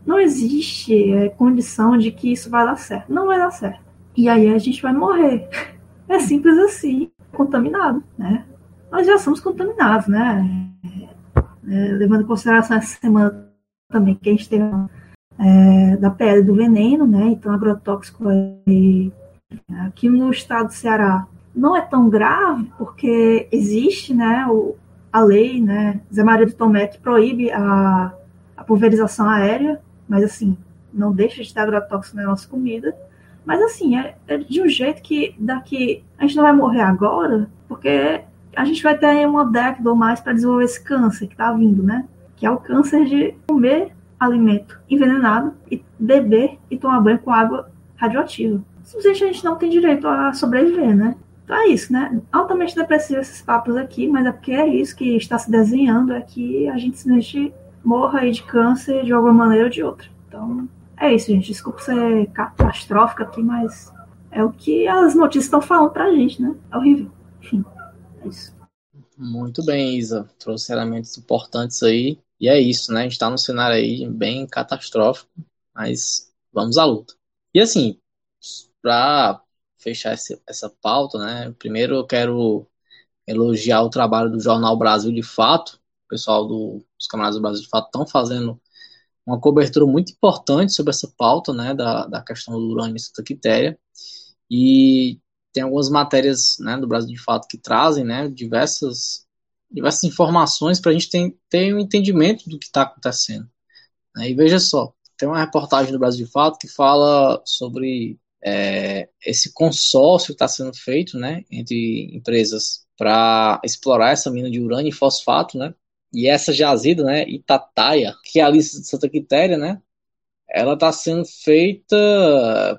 [SPEAKER 4] não existe é, condição de que isso vai dar certo. Não vai dar certo. E aí a gente vai morrer. É simples assim, contaminado, né? Nós já somos contaminados, né? É, levando em consideração essa semana também que a gente teve é, da pele do veneno, né? Então, agrotóxico aí, aqui no estado do Ceará não é tão grave, porque existe, né, o, a lei, né, Zé Maria do Tomé, que proíbe a, a pulverização aérea, mas assim, não deixa de ter agrotóxico na nossa comida. Mas assim, é, é, de um jeito que daqui a gente não vai morrer agora, porque a gente vai ter uma década ou mais para desenvolver esse câncer que está vindo, né? Que é o câncer de comer alimento envenenado e beber e tomar banho com água radioativa. Simplesmente a gente não tem direito a sobreviver, né? Então é isso, né? Altamente depressivo esses papos aqui, mas é porque é isso que está se desenhando, é que a gente simplesmente morra aí de câncer de alguma maneira ou de outra. Então, é isso, gente. Desculpa ser catastrófica aqui, mas é o que as notícias estão falando pra gente, né? É horrível. Enfim, é isso.
[SPEAKER 2] Muito bem, Isa. Trouxe elementos importantes aí. E é isso, né? A gente tá num cenário aí bem catastrófico, mas vamos à luta. E assim, para fechar esse, essa pauta, né? Primeiro eu quero elogiar o trabalho do Jornal Brasil de Fato, o pessoal do, dos Camaradas do Brasil de Fato estão fazendo uma cobertura muito importante sobre essa pauta, né, da, da questão do urânio e Santa Quitéria, e tem algumas matérias, né, do Brasil de Fato que trazem, né, diversas, diversas informações para a gente ter, ter um entendimento do que está acontecendo. Né, e veja só, tem uma reportagem do Brasil de Fato que fala sobre é, esse consórcio que está sendo feito, né, entre empresas para explorar essa mina de urânio e fosfato, né, e essa jazida, né, Itataia, que é a lista de Santa Quitéria, né, ela está sendo feita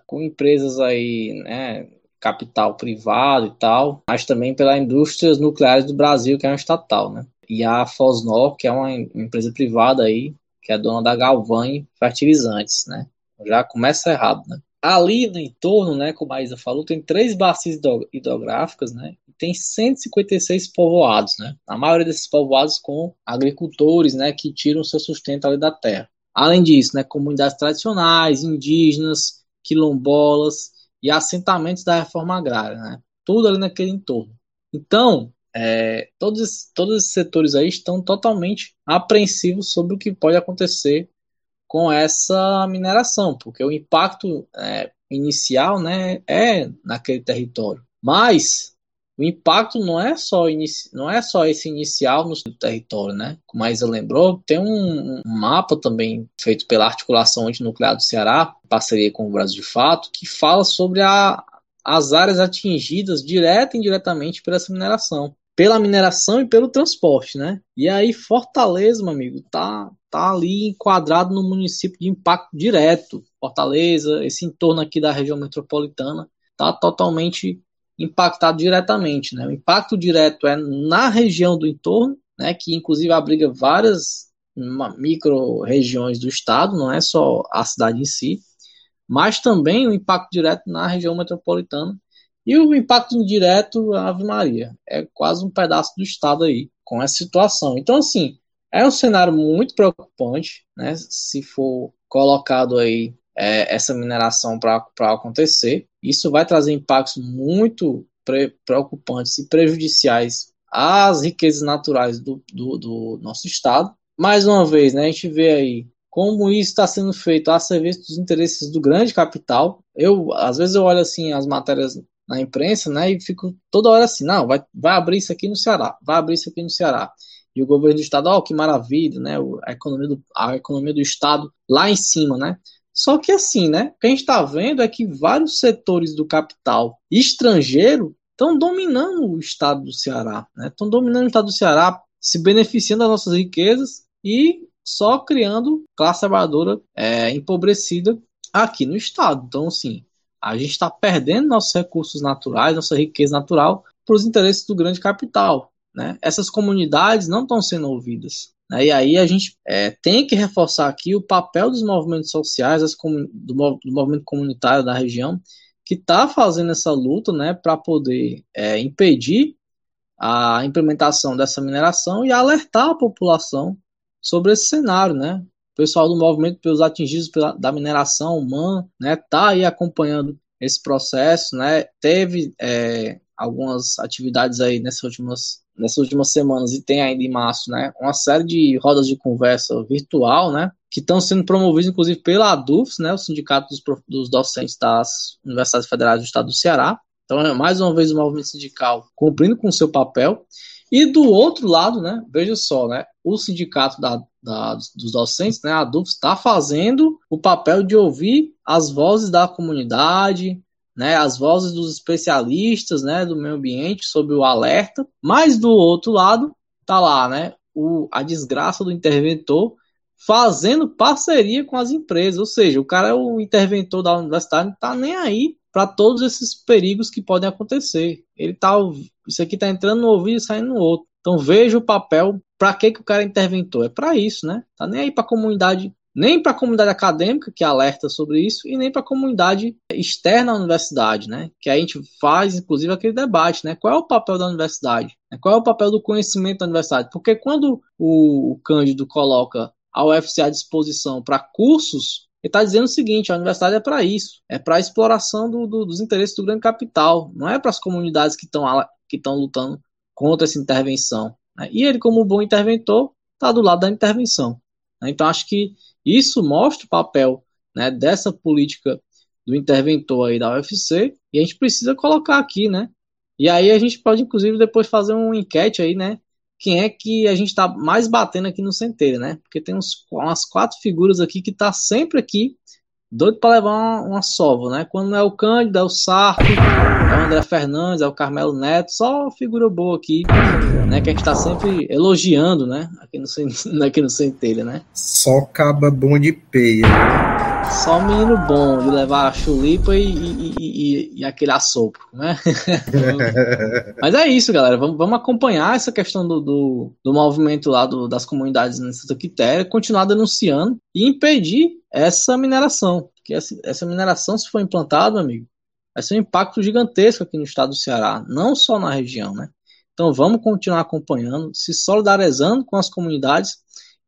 [SPEAKER 2] com empresas aí, né, capital privado e tal, mas também pela Indústrias Nucleares do Brasil, que é uma estatal, né, e a Fosnor, que é uma empresa privada aí, que é dona da Galvani Fertilizantes, né, já começa errado, né. Ali no entorno, né, como a Isa falou, tem três bacias hidrográficas, né, tem 156 povoados, né? A maioria desses povoados com agricultores, né, que tiram seu sustento ali da terra. Além disso, né, comunidades tradicionais, indígenas, quilombolas e assentamentos da reforma agrária, né? Tudo ali naquele entorno. Então, é, todos, todos esses setores aí estão totalmente apreensivos sobre o que pode acontecer com essa mineração, porque o impacto é, inicial né, é naquele território. Mas o impacto não é só não é só esse inicial no território, né? Como a Isa lembrou, tem um, um mapa também feito pela Articulação Antinuclear do Ceará, parceria com o Brasil de Fato, que fala sobre a, as áreas atingidas direta e indiretamente essa mineração. Pela mineração e pelo transporte, né? E aí, Fortaleza, meu amigo, tá, tá ali enquadrado no município de impacto direto. Fortaleza, esse entorno aqui da região metropolitana, tá totalmente impactado diretamente. Né? O impacto direto é na região do entorno, né, que inclusive abriga várias micro-regiões do estado, não é só a cidade em si, mas também o impacto direto na região metropolitana. E o impacto indireto, Ave Maria, é quase um pedaço do estado aí, com essa situação. Então, assim, é um cenário muito preocupante, né, se for colocado aí é, essa mineração para acontecer. Isso vai trazer impactos muito pre preocupantes e prejudiciais às riquezas naturais do, do, do, nosso estado. Mais uma vez, né, a gente vê aí como isso está sendo feito a serviço dos interesses do grande capital. Eu, às vezes, eu olho assim as matérias na imprensa, né, e fico toda hora assim, não, vai, vai abrir isso aqui no Ceará, vai abrir isso aqui no Ceará. E o governo do estado, ó, oh, que maravilha, né, a economia do, a economia do estado lá em cima, né. Só que assim, né? O que a gente está vendo é que vários setores do capital estrangeiro estão dominando o estado do Ceará, né? Estão dominando o estado do Ceará, se beneficiando das nossas riquezas e só criando classe trabalhadora é, empobrecida aqui no estado. Então, assim, A gente está perdendo nossos recursos naturais, nossa riqueza natural, para os interesses do grande capital. Né? Essas comunidades não estão sendo ouvidas. Né? E aí a gente é, tem que reforçar aqui o papel dos movimentos sociais, do, do, movimento comunitário da região, que está fazendo essa luta né, para poder é, impedir a implementação dessa mineração e alertar a população sobre esse cenário, né? O pessoal do movimento pelos atingidos pela, da mineração humana, né, tá aí acompanhando esse processo, né? Teve é, algumas atividades aí nessas últimas nessas últimas semanas e tem ainda em março, né, uma série de rodas de conversa virtual, né, que estão sendo promovidas inclusive pela ADUFS, né, o Sindicato dos, dos Docentes das Universidades Federais do Estado do Ceará. Então, é mais uma vez o movimento sindical cumprindo com o seu papel. E do outro lado, né, veja só, né, o sindicato da, da, dos docentes, né, a ADUFS, está fazendo o papel de ouvir as vozes da comunidade, né, as vozes dos especialistas, né, do meio ambiente sobre o alerta, mas do outro lado tá lá, né, o, a desgraça do interventor fazendo parceria com as empresas, ou seja, o cara é o interventor da universidade, não tá nem aí para todos esses perigos que podem acontecer. Ele tá isso aqui tá entrando no ouvido e saindo no outro. Então veja o papel, para que que o cara é interventor? É para isso, né? Tá nem aí para a comunidade nem para a comunidade acadêmica, que alerta sobre isso, e nem para a comunidade externa à universidade, né? Que a gente faz, inclusive, aquele debate, né? Qual é o papel da universidade? Qual é o papel do conhecimento da universidade? Porque quando o Cândido coloca a UFC à disposição para cursos, ele está dizendo o seguinte: a universidade é para isso, é para a exploração do, do, dos interesses do grande capital, não é para as comunidades que estão que lutando contra essa intervenção. Né? E ele, como bom interventor, está do lado da intervenção. Então, acho que isso mostra o papel né, dessa política do interventor aí da UFC e a gente precisa colocar aqui, né? E aí a gente pode, inclusive, depois fazer uma enquete aí, né? Quem é que a gente está mais batendo aqui no Centeiro, né? Porque tem uns, umas quatro figuras aqui que tá sempre aqui doido para levar uma, uma sova, né? Quando é o Cândido, é o Sarto, é o André Fernandes, é o Carmelo Neto, só figura boa aqui, né? Que a gente tá sempre elogiando, né? Aqui no, aqui no Centelha, né?
[SPEAKER 3] Só caba bom de peia.
[SPEAKER 2] Só menino bom de levar a chulipa e, e, e, e aquele assopro, né? Mas é isso, galera. Vamos, vamos acompanhar essa questão do, do, do movimento lá do, das comunidades Santa Quitéria, continuar denunciando e impedir essa mineração. Porque essa, essa mineração, se for implantada, amigo, vai ser um impacto gigantesco aqui no estado do Ceará, não só na região, né? Então vamos continuar acompanhando, se solidarizando com as comunidades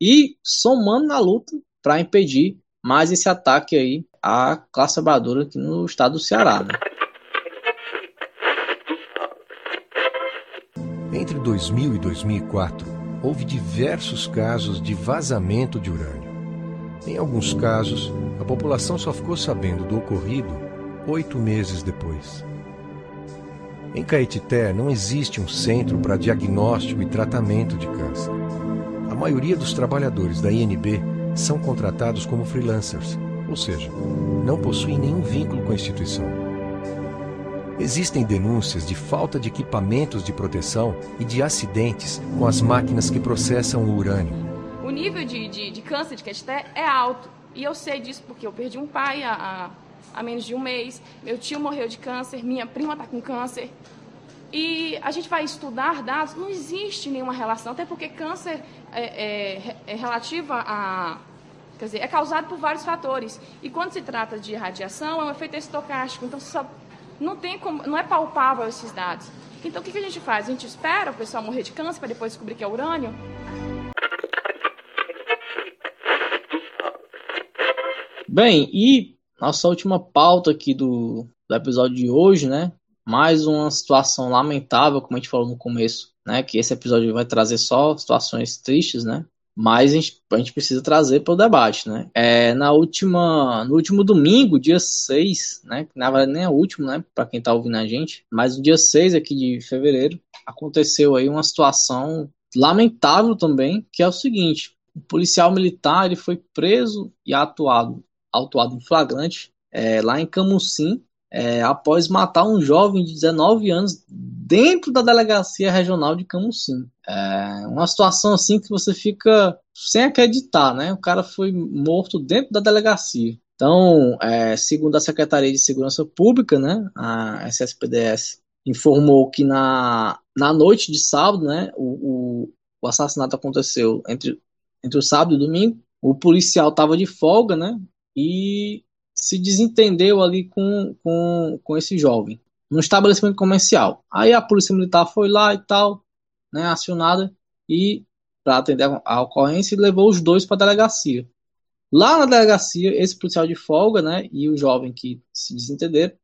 [SPEAKER 2] e somando na luta para impedir mais esse ataque aí à classe trabalhadora aqui no estado do Ceará. Né?
[SPEAKER 7] Entre 2000 e 2004, houve diversos casos de vazamento de urânio. Em alguns casos, a população só ficou sabendo do ocorrido oito meses depois. Em Caetité não existe um centro para diagnóstico e tratamento de câncer. A maioria dos trabalhadores da INB são contratados como freelancers, ou seja, não possuem nenhum vínculo com a instituição. Existem denúncias de falta de equipamentos de proteção e de acidentes com as máquinas que processam o urânio.
[SPEAKER 8] O nível de, de, de câncer de Caeté é alto. E eu sei disso porque eu perdi um pai há, há menos de um mês, meu tio morreu de câncer, minha prima está com câncer. E a gente vai estudar dados, não existe nenhuma relação, até porque câncer é, é, é relativa a. Quer dizer, é causado por vários fatores. E quando se trata de radiação, é um efeito estocástico. Então, só, não, tem como, não é palpável esses dados. Então, o que, que a gente faz? A gente espera o pessoal morrer de câncer para depois descobrir que é urânio?
[SPEAKER 2] Bem, e nossa última pauta aqui do, do episódio de hoje, né? mais uma situação lamentável, como a gente falou no começo, né? Que esse episódio vai trazer só situações tristes, né? Mas a gente, a gente precisa trazer para o debate, né? É, na última, no último domingo, dia 6, né? Na verdade, nem é o último, né? Para quem está ouvindo a gente, mas no dia 6 aqui de fevereiro, aconteceu aí uma situação lamentável também, que é o seguinte: o policial militar ele foi preso e atuado, autuado em flagrante é, lá em Camusim, é, após matar um jovem de 19 anos dentro da delegacia regional de Camusim. É uma situação assim que você fica sem acreditar, né? O cara foi morto dentro da delegacia. Então, é, segundo a Secretaria de Segurança Pública, né, a SSPDS informou que na, na noite de sábado, né, o, o, o assassinato aconteceu entre, entre o sábado e o domingo. O policial estava de folga, né, e se desentendeu ali com, com, com esse jovem, no estabelecimento comercial. Aí a polícia militar foi lá e tal, né, acionada, e para atender a ocorrência, levou os dois para a delegacia. Lá na delegacia, esse policial de folga, né, e o jovem que se desentenderam,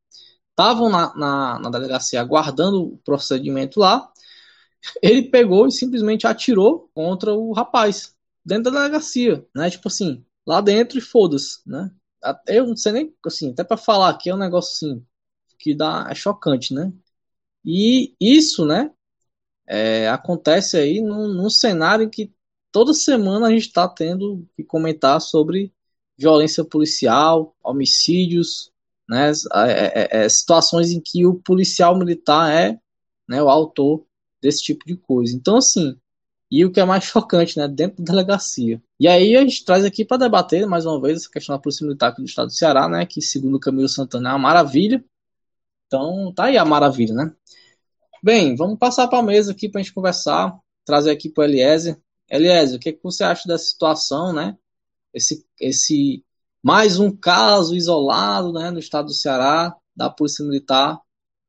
[SPEAKER 2] estavam na, na, na, delegacia aguardando o procedimento lá. Ele pegou e simplesmente atirou contra o rapaz, dentro da delegacia, né? Tipo assim, lá dentro e foda-se, né? Eu não sei nem, assim, até para falar aqui é um negócio assim, que dá, é chocante, né? E isso, né, é, acontece aí num, num cenário em que toda semana a gente está tendo que comentar sobre violência policial, homicídios, né, é, é, é, situações em que o policial militar é né, o autor desse tipo de coisa. Então, assim, e o que é mais chocante, né, dentro da delegacia. E aí a gente traz aqui para debater mais uma vez essa questão da polícia militar aqui do estado do Ceará, né, que segundo Camilo Santana é uma maravilha. Então, tá aí a maravilha, né? Bem, vamos passar para a mesa aqui para a gente conversar, trazer aqui para o Eliezer. Eliezer, o que, é que você acha dessa situação, né? Esse, esse mais um caso isolado, né, no estado do Ceará, da Polícia Militar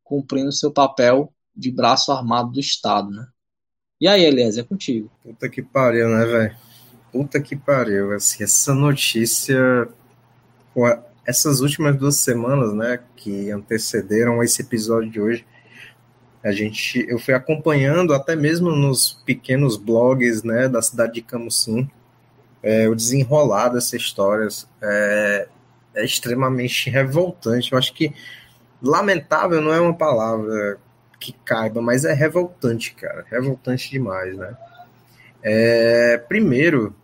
[SPEAKER 2] cumprindo seu papel de braço armado do Estado, né? E aí, Eliezer, é contigo.
[SPEAKER 3] Puta que pariu, né, velho? Puta que pariu. Assim, essa notícia. Essas últimas duas semanas, né, que antecederam esse episódio de hoje, a gente, eu fui acompanhando até mesmo nos pequenos blogs, né, da cidade de Camusim, é, o desenrolar dessas histórias é, é extremamente revoltante. Eu acho que lamentável não é uma palavra que caiba, mas é revoltante, cara, revoltante demais, né? É, primeiro,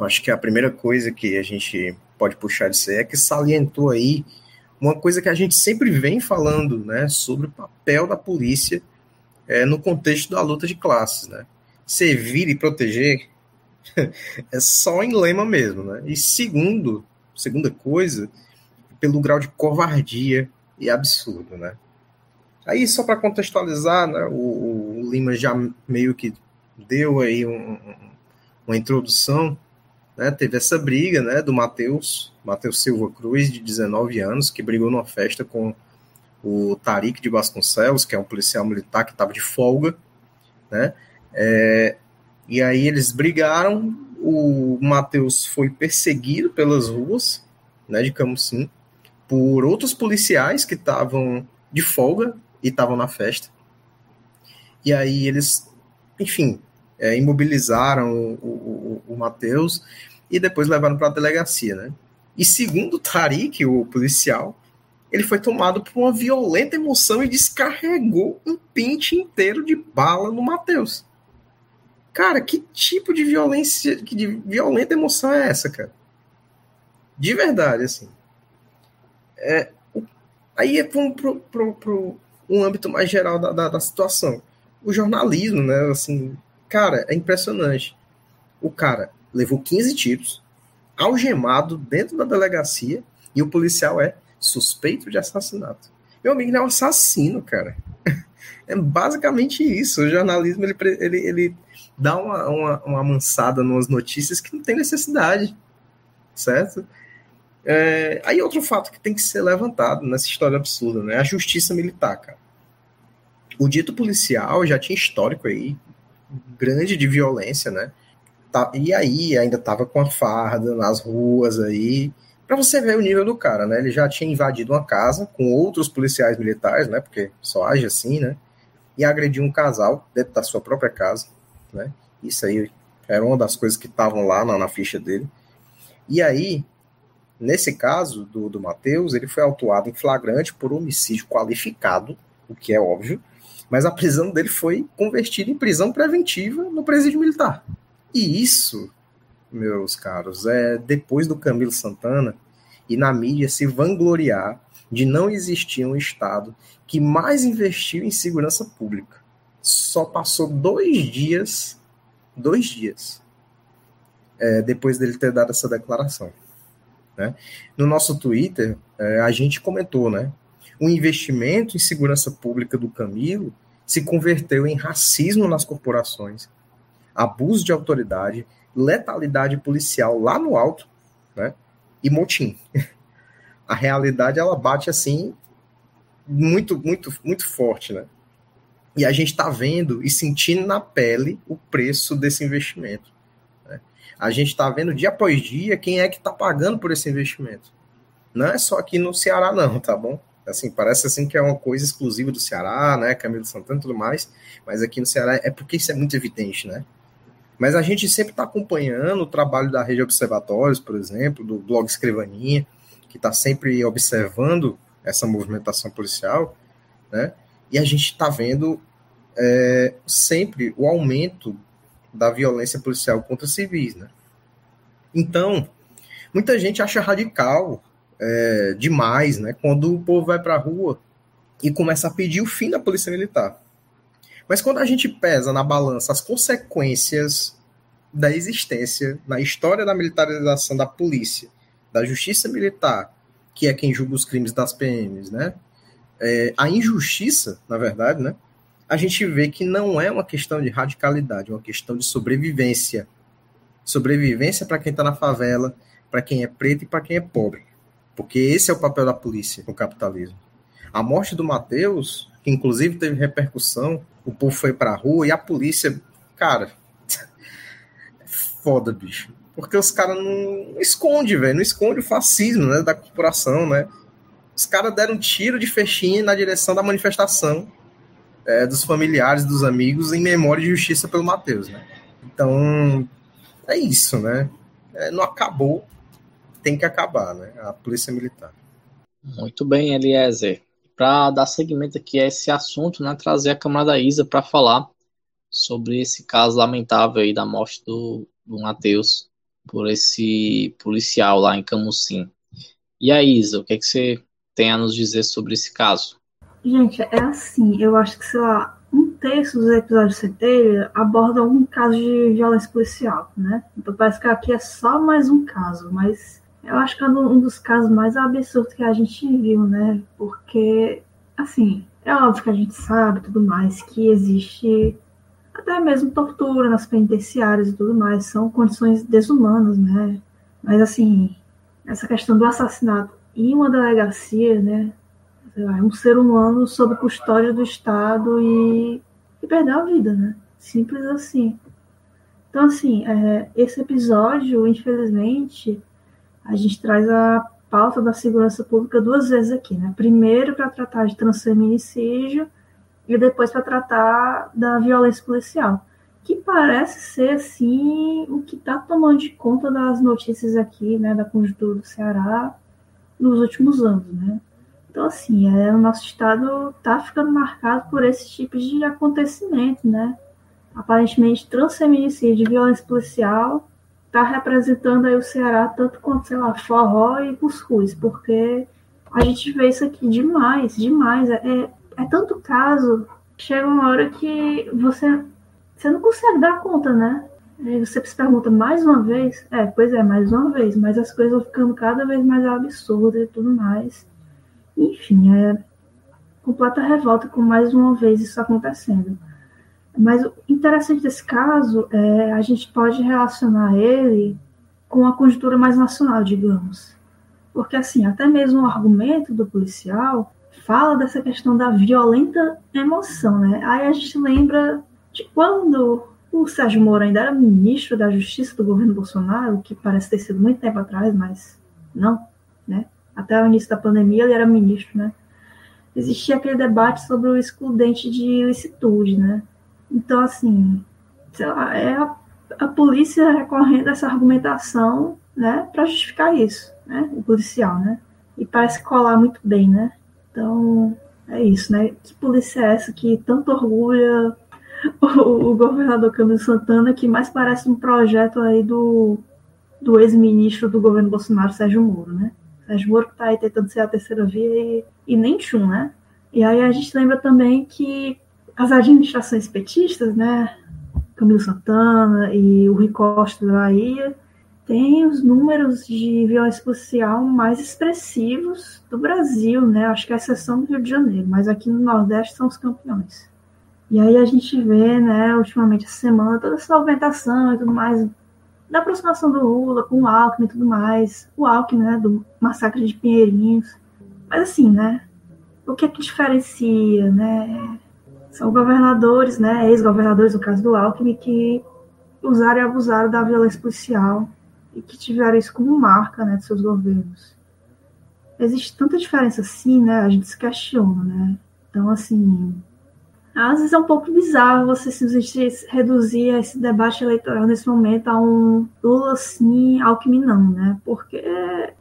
[SPEAKER 3] acho que a primeira coisa que a gente pode puxar de ser é que salientou aí uma coisa que a gente sempre vem falando, né, sobre o papel da polícia é, no contexto da luta de classes, né? Servir e proteger é só em lema mesmo, né? E segundo, segunda coisa, pelo grau de covardia e absurdo, né? Aí, só para contextualizar, né, o, o, Lima já meio que deu aí um, um, uma introdução, né, teve essa briga né, do Matheus, Matheus Silva Cruz, de 19 anos, que brigou numa festa com o Tarik de Vasconcelos, que é um policial militar que estava de folga, né, é, e aí eles brigaram, o Matheus foi perseguido pelas ruas né, de Camusim por outros policiais que estavam de folga e estavam na festa. E aí eles, enfim, é, imobilizaram o, o, o Matheus e depois levaram para a delegacia, né? E segundo Tariq, o policial, ele foi tomado por uma violenta emoção e descarregou um pente inteiro de bala no Matheus. Cara, que tipo de violência, que de violenta emoção é essa, cara? De verdade, assim. É, aí é pro, pro, pro, pro um âmbito mais geral da, da, da, situação. O jornalismo, né? Assim, cara, é impressionante. O cara levou 15 tiros, algemado dentro da delegacia, e o policial é suspeito de assassinato. Meu amigo, ele é um assassino, cara. É basicamente isso. O jornalismo ele, ele, ele dá uma, uma, uma amansada nas notícias que não tem necessidade, certo? É, aí outro fato que tem que ser levantado nessa história absurda, né? A justiça militar, cara. O dito policial já tinha histórico aí grande de violência, né? Tá, e aí ainda tava com a farda nas ruas aí, para você ver o nível do cara, né? Ele já tinha invadido uma casa com outros policiais militares, né? Porque só age assim, né? E agrediu um casal dentro da sua própria casa né? Isso aí era uma das coisas que estavam lá na, na, ficha dele. E aí, nesse caso do, do Matheus, ele foi autuado em flagrante por homicídio qualificado, o que é óbvio, mas a prisão dele foi convertida em prisão preventiva no presídio militar. E isso, meus caros, é depois do Camilo Santana e na mídia se vangloriar de não existir um Estado que mais investiu em segurança pública só passou dois dias, dois dias, é, depois dele ter dado essa declaração. Né? No nosso Twitter, é, a gente comentou, né? O investimento em segurança pública do Camilo se converteu em racismo nas corporações, abuso de autoridade, letalidade policial lá no alto, né? E motim. A realidade ela bate assim muito, muito, muito forte, né? E a gente está vendo e sentindo na pele o preço desse investimento. A gente está vendo dia após dia quem é que está pagando por esse investimento. Não é só aqui no Ceará, não, tá bom? Assim, parece assim que é uma coisa exclusiva do Ceará, né? Camilo Santana e tudo mais, mas aqui no Ceará é porque isso é muito evidente, né? Mas a gente sempre está acompanhando o trabalho da rede observatórios, por exemplo, do blog Escrivaninha, que está sempre observando essa movimentação policial, né? E a gente está vendo é, sempre o aumento da violência policial contra civis, né? Então, muita gente acha radical é, demais, né? Quando o povo vai para a rua e começa a pedir o fim da polícia militar. Mas quando a gente pesa na balança as consequências da existência na história da militarização da polícia, da justiça militar, que é quem julga os crimes das PMs, né? É, a injustiça, na verdade, né? A gente vê que não é uma questão de radicalidade, é uma questão de sobrevivência. Sobrevivência para quem está na favela, para quem é preto e para quem é pobre. Porque esse é o papel da polícia no capitalismo. A morte do Mateus, que inclusive teve repercussão, o povo foi para a rua e a polícia, cara, foda, bicho. Porque os caras não esconde, velho, não esconde o fascismo, né, da corporação, né? Os caras deram um tiro de fechinha na direção da manifestação é, dos familiares, dos amigos, em memória de justiça pelo Matheus, né? Então, é isso, né? É, não acabou, tem que acabar, né? A polícia militar.
[SPEAKER 2] Muito bem, Eliezer. Para dar seguimento aqui a esse assunto, né, trazer a camarada Isa para falar sobre esse caso lamentável aí da morte do, do Matheus por esse policial lá em Camusim. E a Isa, o que, é que você tem a nos dizer sobre esse caso?
[SPEAKER 4] Gente, é assim, eu acho que, sei lá, um terço dos episódios de CT abordam algum caso de violência policial, né? Então parece que aqui é só mais um caso, mas eu acho que é um dos casos mais absurdos que a gente viu, né? Porque, assim, é óbvio que a gente sabe tudo mais que existe até mesmo tortura nas penitenciárias e tudo mais, são condições desumanas, né? Mas, assim, essa questão do assassinato em uma delegacia, né? Lá, um ser humano sob custódia do Estado e, e perder a vida, né? Simples assim. Então, assim, é, esse episódio, infelizmente, a gente traz a pauta da segurança pública duas vezes aqui, né? Primeiro para tratar de transfeminicídio e depois para tratar da violência policial, que parece ser, assim, o que está tomando de conta das notícias aqui, né, da conjuntura do Ceará nos últimos anos, né? Então, assim, é, o nosso estado está ficando marcado por esse tipo de acontecimento, né? Aparentemente, transfeminicídio violência policial está representando aí o Ceará tanto quanto, sei lá, forró e cuscuz, porque a gente vê isso aqui demais, demais. É, é, é tanto caso, chega uma hora que você, você não consegue dar conta, né? Aí você se pergunta mais uma vez, é, pois é, mais uma vez, mas as coisas vão ficando cada vez mais absurdas e tudo mais. Enfim, é completa revolta com mais uma vez isso acontecendo. Mas o interessante desse caso é a gente pode relacionar ele com a conjuntura mais nacional, digamos. Porque, assim, até mesmo o argumento do policial fala dessa questão da violenta emoção, né? Aí a gente lembra de quando o Sérgio Moro ainda era ministro da Justiça do governo Bolsonaro, que parece ter sido muito tempo atrás, mas não, né? Até o início da pandemia, ele era ministro, né? Existia aquele debate sobre o excludente de ilicitude, né? Então, assim, sei lá, é a, a polícia recorrendo a essa argumentação, né, para justificar isso, né? O policial, né? E parece colar muito bem, né? Então, é isso, né? Que polícia é essa que tanto orgulha o, o governador Camilo Santana, que mais parece um projeto aí do, do ex-ministro do governo Bolsonaro, Sérgio Moro, né? Moro que está aí tentando ser a terceira via e, e nem chum, né? E aí a gente lembra também que as administrações petistas, né, Camilo Santana e o Rui Costa da Bahia, tem os números de violência policial mais expressivos do Brasil, né? Acho que é a exceção do Rio de Janeiro, mas aqui no Nordeste são os campeões. E aí a gente vê, né, ultimamente essa semana, toda essa movimentação e tudo mais, da aproximação do Lula com o Alckmin e tudo mais, o Alckmin, né, do massacre de Pinheirinhos. Mas assim, né, o que é que diferencia, né? São governadores, né, ex-governadores, no caso do Alckmin, que usaram e abusaram da violência policial e que tiveram isso como marca, né, de seus governos. Existe tanta diferença assim, né, a gente se questiona, né. Então, assim, às vezes é um pouco bizarro você simplesmente reduzir esse debate eleitoral nesse momento a um Lula sim, Alckmin não, né? Porque,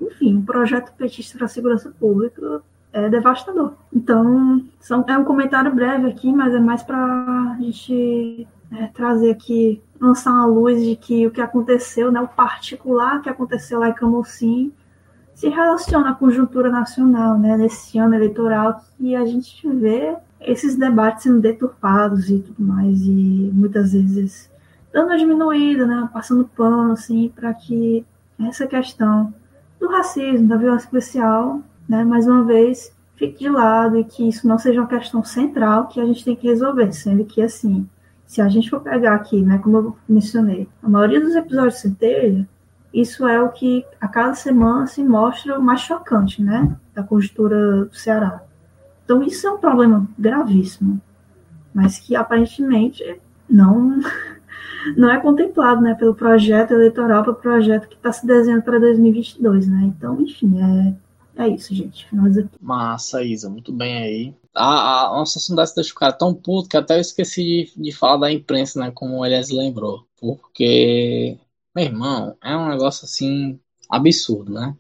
[SPEAKER 4] enfim, o projeto petista para a segurança pública é devastador. Então, são, é um comentário breve aqui, mas é mais para a gente é, trazer aqui, lançar uma luz de que o que aconteceu, né, o particular que aconteceu lá em Camocim, se relaciona à conjuntura nacional, né, nesse ano eleitoral que a gente vê esses debates sendo deturpados e tudo mais, e muitas vezes dando uma diminuída, né, passando pano, assim, para que essa questão do racismo, da violência policial, né, mais uma vez, fique de lado e que isso não seja uma questão central que a gente tem que resolver, sendo que, assim, se a gente for pegar aqui, né, como eu mencionei, a maioria dos episódios Centelha, isso é o que a cada semana se mostra mais chocante, né, da conjuntura do Ceará. Então isso é um problema gravíssimo, mas que aparentemente não não é contemplado, né, pelo projeto eleitoral, pelo projeto que está se desenhando para 2022, né? Então, enfim, é é isso, gente. Finaliza aqui.
[SPEAKER 2] Massa, Isa, muito bem aí. A, a, uma situação dessa deixa o cara tão puto que até eu esqueci de, de falar da imprensa, né? Como o Elias lembrou. Porque, meu irmão, é um negócio assim absurdo, né?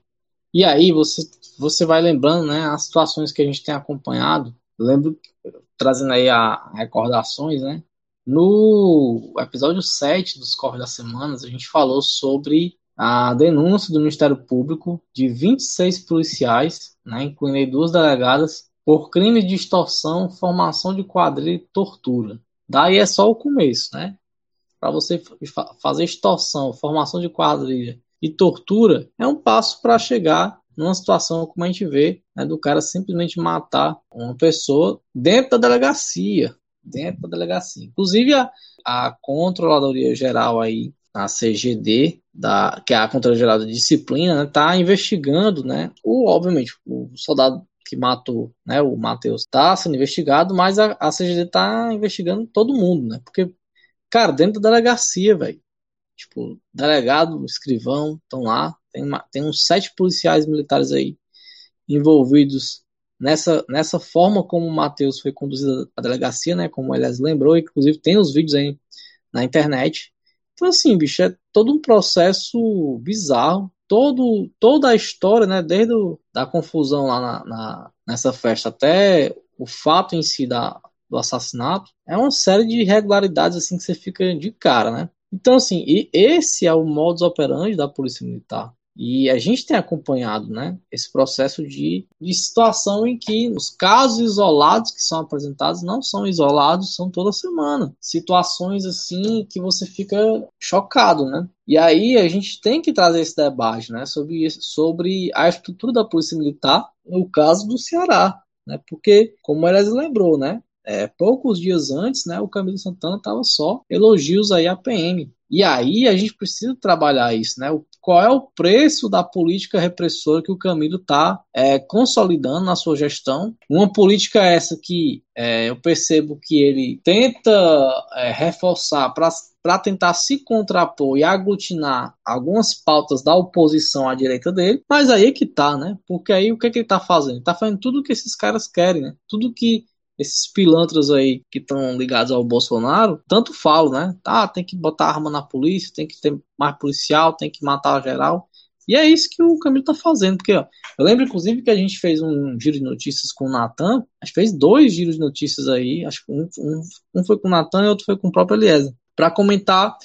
[SPEAKER 2] E aí você, você vai lembrando, né, as situações que a gente tem acompanhado. Lembro, trazendo aí a, recordações, né? No episódio 7 dos Corres das Semanas, a gente falou sobre a denúncia do Ministério Público de 26 policiais, né, incluindo duas delegadas, por crime de extorsão, formação de quadrilha e tortura. Daí é só o começo, né? Para você fazer extorsão, formação de quadrilha e tortura é um passo para chegar numa situação como a gente vê, né, do cara simplesmente matar uma pessoa dentro da delegacia, dentro da delegacia. Inclusive a, a controladoria geral aí, a CGD, da, que é a controladoria geral da disciplina, está né, investigando, né, o obviamente o soldado que matou, né, o Matheus, está sendo investigado, mas a, a CGD está investigando todo mundo, né, porque cara, dentro da delegacia, velho, Tipo, delegado, escrivão, estão lá. Tem, uma, tem uns sete policiais militares aí envolvidos nessa, nessa forma como o Matheus foi conduzido à delegacia, né? Como aliás lembrou, inclusive tem os vídeos aí na internet. Então, assim, bicho, é todo um processo bizarro. Todo, toda a história, né? Desde o, da confusão lá na, na, nessa festa até o fato em si da, do assassinato, é uma série de irregularidades assim que você fica de cara, né? Então, assim, esse é o modus operandi da Polícia Militar. E a gente tem acompanhado né, esse processo de, de situação em que os casos isolados que são apresentados não são isolados, são toda semana. Situações assim que você fica chocado, né? E aí a gente tem que trazer esse debate né, sobre, sobre a estrutura da Polícia Militar no caso do Ceará. Né? Porque, como Eres lembrou, né? é, poucos dias antes, né, o Camilo Santana estava só elogios aí à PM. E aí a gente precisa trabalhar isso, né? Qual é o preço da política repressora que o Camilo está é, consolidando na sua gestão? Uma política essa que é, eu percebo que ele tenta é, reforçar para tentar se contrapor e aglutinar algumas pautas da oposição à direita dele, mas aí é que tá, né? Porque aí o que, é que ele está fazendo? Ele tá fazendo tudo o que esses caras querem, né? Tudo que esses pilantras aí que estão ligados ao Bolsonaro, tanto falam, né? Tá, tem que botar arma na polícia, tem que ter mais policial, tem que matar geral. E é isso que o Camilo tá fazendo, porque ó, eu lembro inclusive que a gente fez um giro de notícias com o Natan, a gente fez dois giros de notícias aí, acho que um, um, um foi com o Natan e outro foi com o próprio Eliezer, para comentar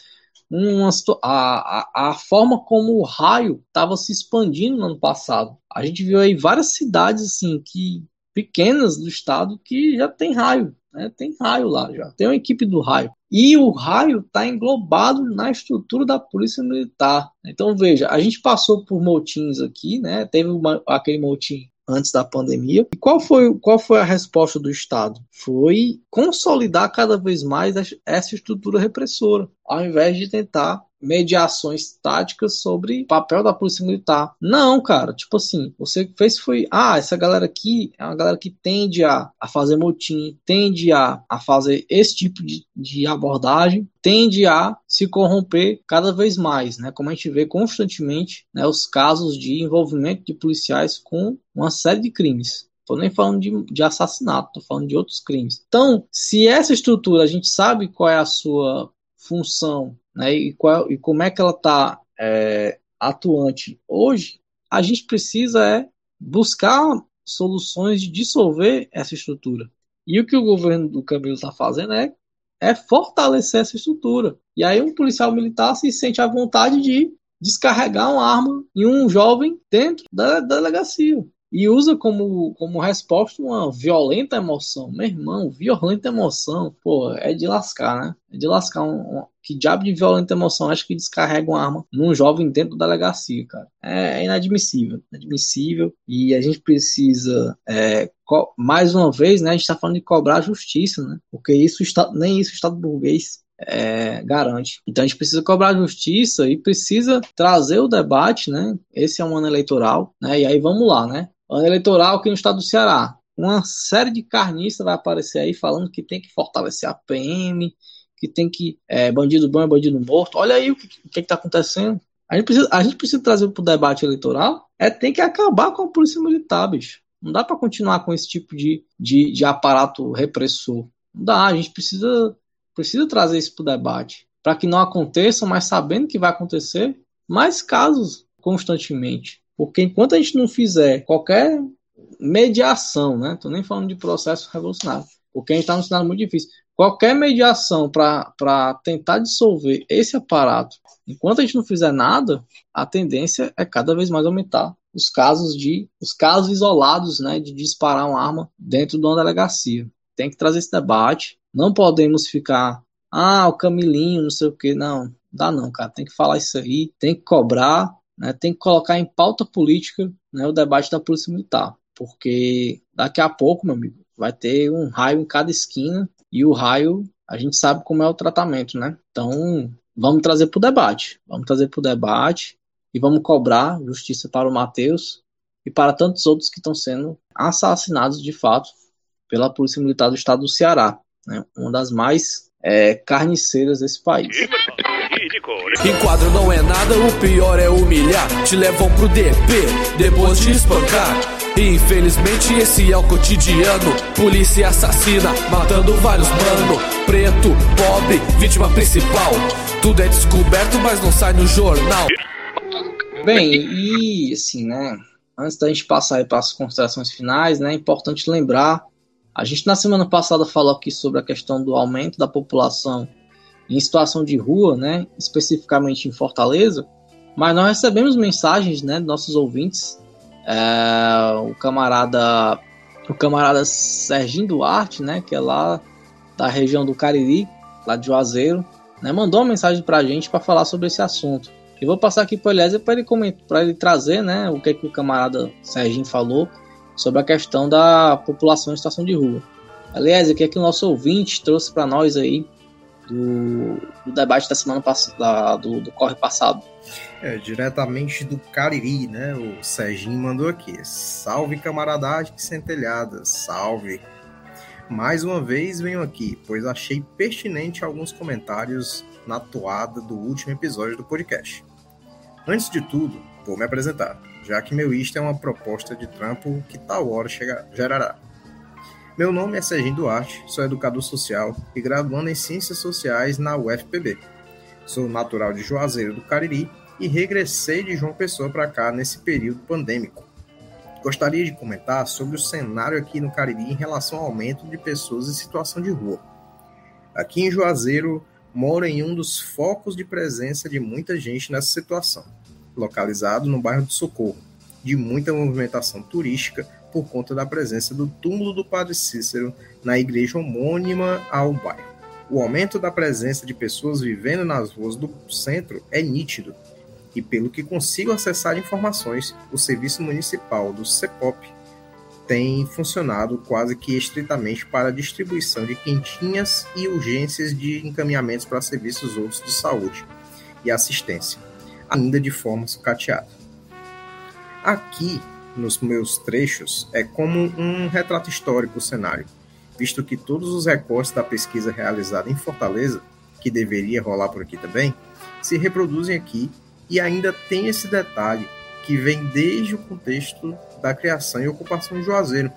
[SPEAKER 2] uma, a, a, a forma como o raio estava se expandindo no ano passado. A gente viu aí várias cidades assim que pequenas do estado que já tem raio. Né? Tem raio lá já. Tem uma equipe do raio. E o raio está englobado na estrutura da Polícia Militar. Então, veja, a gente passou por motins aqui, né? Teve uma, aquele motim antes da pandemia. E qual foi, qual foi a resposta do Estado? Foi consolidar cada vez mais essa estrutura repressora, ao invés de tentar mediações táticas sobre o papel da polícia militar. Não, cara, tipo assim, você fez foi, ah, essa galera aqui é uma galera que tende a, a fazer motim, tende a, a fazer esse tipo de, de abordagem, tende a se corromper cada vez mais, né? Como a gente vê constantemente, né, os casos de envolvimento de policiais com uma série de crimes. Tô nem falando de, de assassinato, tô falando de outros crimes. Então, se essa estrutura a gente sabe qual é a sua função né, e, qual, e como é que ela está é, atuante hoje, a gente precisa é buscar soluções de dissolver essa estrutura. E o que o governo do Camilo está fazendo é, é fortalecer essa estrutura. E aí um policial militar se sente à vontade de descarregar uma arma em um jovem dentro da, da delegacia e usa como, como resposta uma violenta emoção. Meu irmão, violenta emoção, pô, é de lascar, né? É de lascar um, um que diabo de violenta emoção acho que descarrega uma arma num jovem dentro da delegacia, cara. É, é inadmissível, inadmissível. E a gente precisa, é, mais uma vez, né? A gente está falando de cobrar justiça, né? Porque isso está, nem isso o Estado burguês é, garante. Então a gente precisa cobrar justiça e precisa trazer o debate, né? Esse é um ano eleitoral, né? E aí vamos lá, né? Ano eleitoral aqui no estado do Ceará. Uma série de carnistas vai aparecer aí falando que tem que fortalecer a PM, que tem que. É, bandido bom é bandido morto. Olha aí o que está acontecendo. A gente, precisa, a gente precisa trazer para o debate eleitoral é tem que acabar com a polícia militar, bicho. Não dá para continuar com esse tipo de, de, de, aparato repressor. Não dá, a gente precisa, precisa trazer isso para o debate. Para que não aconteça, mas sabendo que vai acontecer, mais casos constantemente. Porque enquanto a gente não fizer qualquer mediação, né? Tô nem falando de processo revolucionário, porque a gente está num cenário muito difícil. Qualquer mediação para tentar dissolver esse aparato, enquanto a gente não fizer nada, a tendência é cada vez mais aumentar os casos de os casos isolados, né, de disparar uma arma dentro de uma delegacia. Tem que trazer esse debate. Não podemos ficar, ah, o Camilinho, não sei o que, não. Dá não, cara. Tem que falar isso aí, tem que cobrar né, tem que colocar em pauta política né, o debate da Polícia Militar, porque daqui a pouco, meu amigo, vai ter um raio em cada esquina e o raio, a gente sabe como é o tratamento, né? Então, vamos trazer para o debate, vamos trazer para o debate e vamos cobrar justiça para o Matheus e para tantos outros que estão sendo assassinados de fato pela Polícia Militar do Estado do Ceará, né? uma das mais é, carniceiras desse país.
[SPEAKER 9] Enquadro não é nada, o pior é humilhar. Te levam pro DP, depois de espancar. Infelizmente esse é o cotidiano. Polícia assassina, matando vários mano. Preto, pobre, vítima principal. Tudo é descoberto, mas não sai no jornal.
[SPEAKER 2] Bem, e assim, né? Antes da gente passar para as considerações finais, né? É importante lembrar. A gente na semana passada falou aqui sobre a questão do aumento da população em situação de rua, né, especificamente em Fortaleza, mas nós recebemos mensagens, né, nossos ouvintes. É, o camarada, o camarada Serginho Duarte, né, que é lá da região do Cariri, lá de Juazeiro, né, mandou uma mensagem para a gente para falar sobre esse assunto. Eu vou passar aqui para Eliezer para ele comentar, ele trazer, né, o que, que o camarada Serginho falou sobre a questão da população em situação de rua. Eliezer, o que é que o nosso ouvinte trouxe para nós aí do, do debate da semana passada, do, do corre passado.
[SPEAKER 3] É, diretamente do Cariri, né? O Serginho mandou aqui. Salve camaradagem centelhada, salve. Mais uma vez venho aqui, pois achei pertinente alguns comentários na toada do último episódio do podcast. Antes de tudo, vou me apresentar, já que meu isto é uma proposta de trampo que tal hora chega, gerará. Meu nome é Serginho Duarte, sou educador social e graduando em Ciências Sociais na UFPB. Sou natural de Juazeiro do Cariri e regressei de João Pessoa para cá nesse período pandêmico. Gostaria de comentar sobre o cenário aqui no Cariri em relação ao aumento de pessoas em situação de rua. Aqui em Juazeiro, moro em um dos focos de presença de muita gente nessa situação, localizado no bairro do Socorro, de muita movimentação turística por conta da presença do túmulo do Padre Cícero na igreja homônima ao bairro. O aumento da presença de pessoas vivendo nas ruas do centro é nítido, e pelo que consigo acessar informações, o serviço municipal do CEPOP tem funcionado quase que estritamente para a distribuição de quentinhas e urgências de encaminhamentos para serviços outros de saúde e assistência, ainda de forma sucateada. Aqui, nos meus trechos, é como um retrato histórico o cenário, visto que todos os recortes da pesquisa realizada em Fortaleza, que deveria rolar por aqui também, se reproduzem aqui e ainda tem esse detalhe que vem desde o contexto da criação e ocupação de Juazeiro,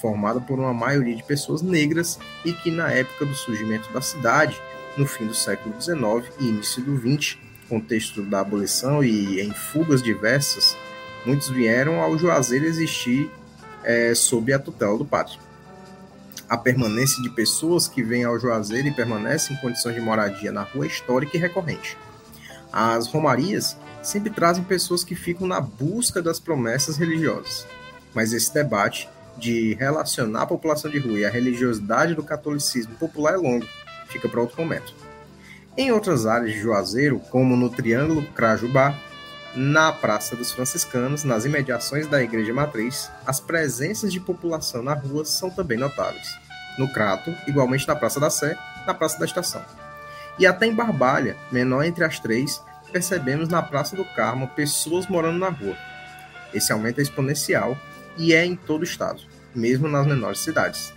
[SPEAKER 3] formada por uma maioria de pessoas negras e que na época do surgimento da cidade, no fim do século XIX e início do XX, contexto da abolição e em fugas diversas, muitos vieram ao Juazeiro existir é, sob a tutela do padre. A permanência de pessoas que vêm ao Juazeiro e permanecem em condições de moradia na rua é histórica e recorrente. As romarias sempre trazem pessoas que ficam na busca das promessas religiosas. Mas esse debate de relacionar a população de rua e a religiosidade do catolicismo popular é longo, fica para outro momento. Em outras áreas de Juazeiro, como no Triângulo Crajubá, na Praça dos Franciscanos, nas imediações da Igreja Matriz, as presenças de população na rua são também notáveis. No Crato, igualmente na Praça da Sé, na Praça da Estação. E até em Barbalha, menor entre as três, percebemos na Praça do Carmo pessoas morando na rua. Esse aumento é exponencial e é em todo o estado, mesmo nas menores cidades.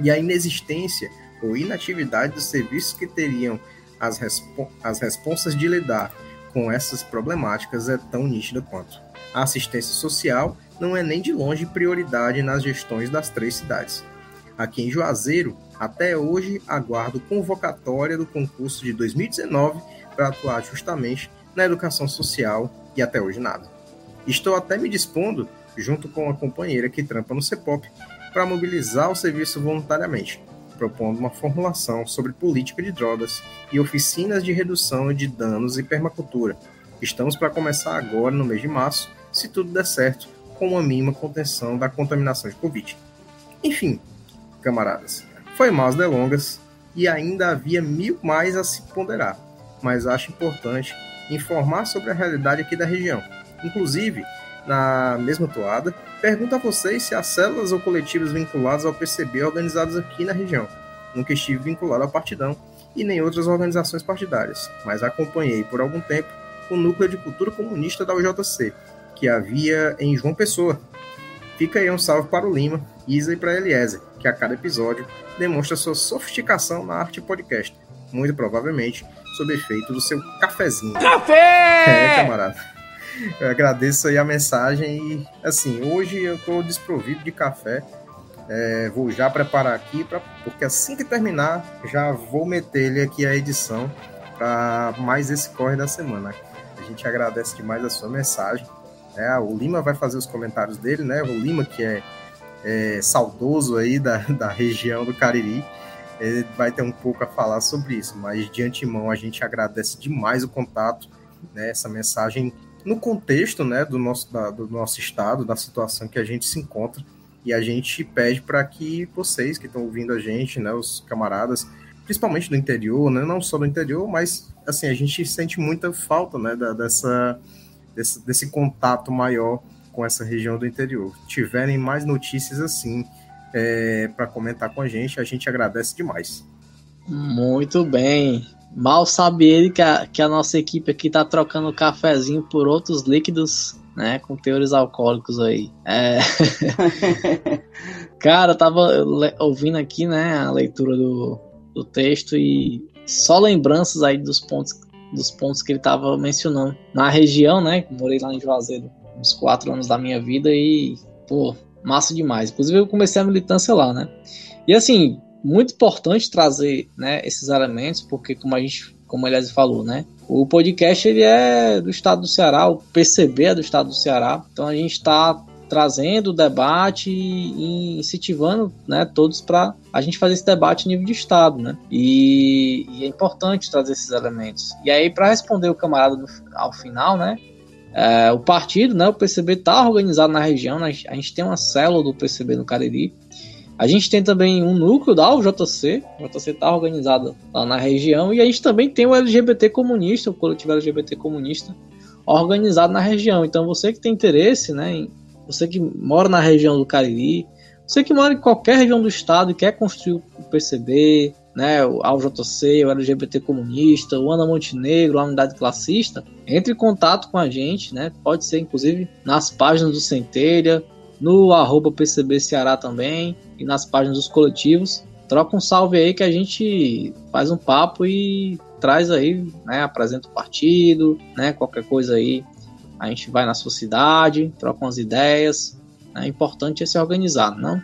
[SPEAKER 3] E a inexistência ou inatividade dos serviços que teriam as, respo as responsas de lidar com essas problemáticas é tão nítida quanto. A assistência social não é nem de longe prioridade nas gestões das três cidades. Aqui em Juazeiro, até hoje aguardo convocatória do concurso de 2019 para atuar justamente na educação social e até hoje nada. Estou até me dispondo, junto com uma companheira que trampa no CEPOP, para mobilizar o serviço voluntariamente, propondo uma formulação sobre política de drogas e oficinas de redução de danos e permacultura. Estamos para começar agora, no mês de março, se tudo der certo, com uma mínima contenção da contaminação de Covid. Enfim, camaradas, foi mais delongas e ainda havia mil mais a se ponderar mas acho importante informar sobre a realidade aqui da região. Inclusive, na mesma toada, pergunto a vocês se as células ou coletivos vinculados ao PCB organizados aqui na região. Nunca estive vinculado ao Partidão e nem outras organizações partidárias, mas acompanhei por algum tempo o Núcleo de Cultura Comunista da UJC, que havia em João Pessoa. Fica aí um salve para o Lima, Isa e para Eliezer, que a cada episódio demonstra sua sofisticação na arte podcast. Muito provavelmente sob efeito do seu cafezinho.
[SPEAKER 6] Café!
[SPEAKER 3] É, camarada. Eu agradeço aí a mensagem e, assim, hoje eu tô desprovido de café. É, vou já preparar aqui, pra, porque assim que terminar, já vou meter ele aqui a edição para mais esse corre da semana. A gente agradece demais a sua mensagem. É, o Lima vai fazer os comentários dele, né? O Lima, que é, é saudoso aí da, da região do Cariri ele vai ter um pouco a falar sobre isso, mas de antemão a gente agradece demais o contato, né, essa mensagem no contexto né, do, nosso, da, do nosso estado, da situação que a gente se encontra, e a gente pede para que vocês que estão ouvindo a gente, né, os camaradas, principalmente do interior, né, não só do interior, mas assim, a gente sente muita falta né, da, dessa, desse, desse contato maior com essa região do interior. Tiverem mais notícias assim, é, para comentar com a gente. A gente agradece demais.
[SPEAKER 2] Muito bem. Mal sabe ele que a, que a nossa equipe aqui tá trocando cafezinho por outros líquidos, né? Com teores alcoólicos aí. É... Cara, eu tava ouvindo aqui, né, a leitura do, do texto e só lembranças aí dos pontos, dos pontos que ele tava mencionando. Na região, né? Morei lá em Juazeiro uns quatro anos da minha vida e, pô, massa demais. Inclusive eu comecei a militância lá, né? E assim, muito importante trazer, né, esses elementos, porque como a gente, como aliás falou, né, o podcast ele é do estado do Ceará, o PCB é do estado do Ceará, então a gente está trazendo o debate e incentivando, né, todos para a gente fazer esse debate nível de estado, né? E, e é importante trazer esses elementos. E aí para responder o camarada no, ao final, né, É, o partido, né, o PCB está organizado na região, né, a gente tem uma célula do PCB no Cariri. A gente tem também um núcleo da UJC, o JC está organizado lá na região, e a gente também tem o LGBT comunista, o coletivo LGBT comunista, organizado na região. Então você que tem interesse, né, você que mora na região do Cariri, você que mora em qualquer região do estado e quer construir o PCB, né, o AUJC, o LGBT comunista, o Ana Montenegro, a unidade classista, entre em contato com a gente, né? Pode ser inclusive nas páginas do Centelha, no arroba PCB Ceará também e nas páginas dos coletivos. Troca um salve aí que a gente faz um papo e traz aí, né? Apresenta o partido, né? Qualquer coisa aí, a gente vai na sua cidade, troca umas ideias. É importante é se organizar, não?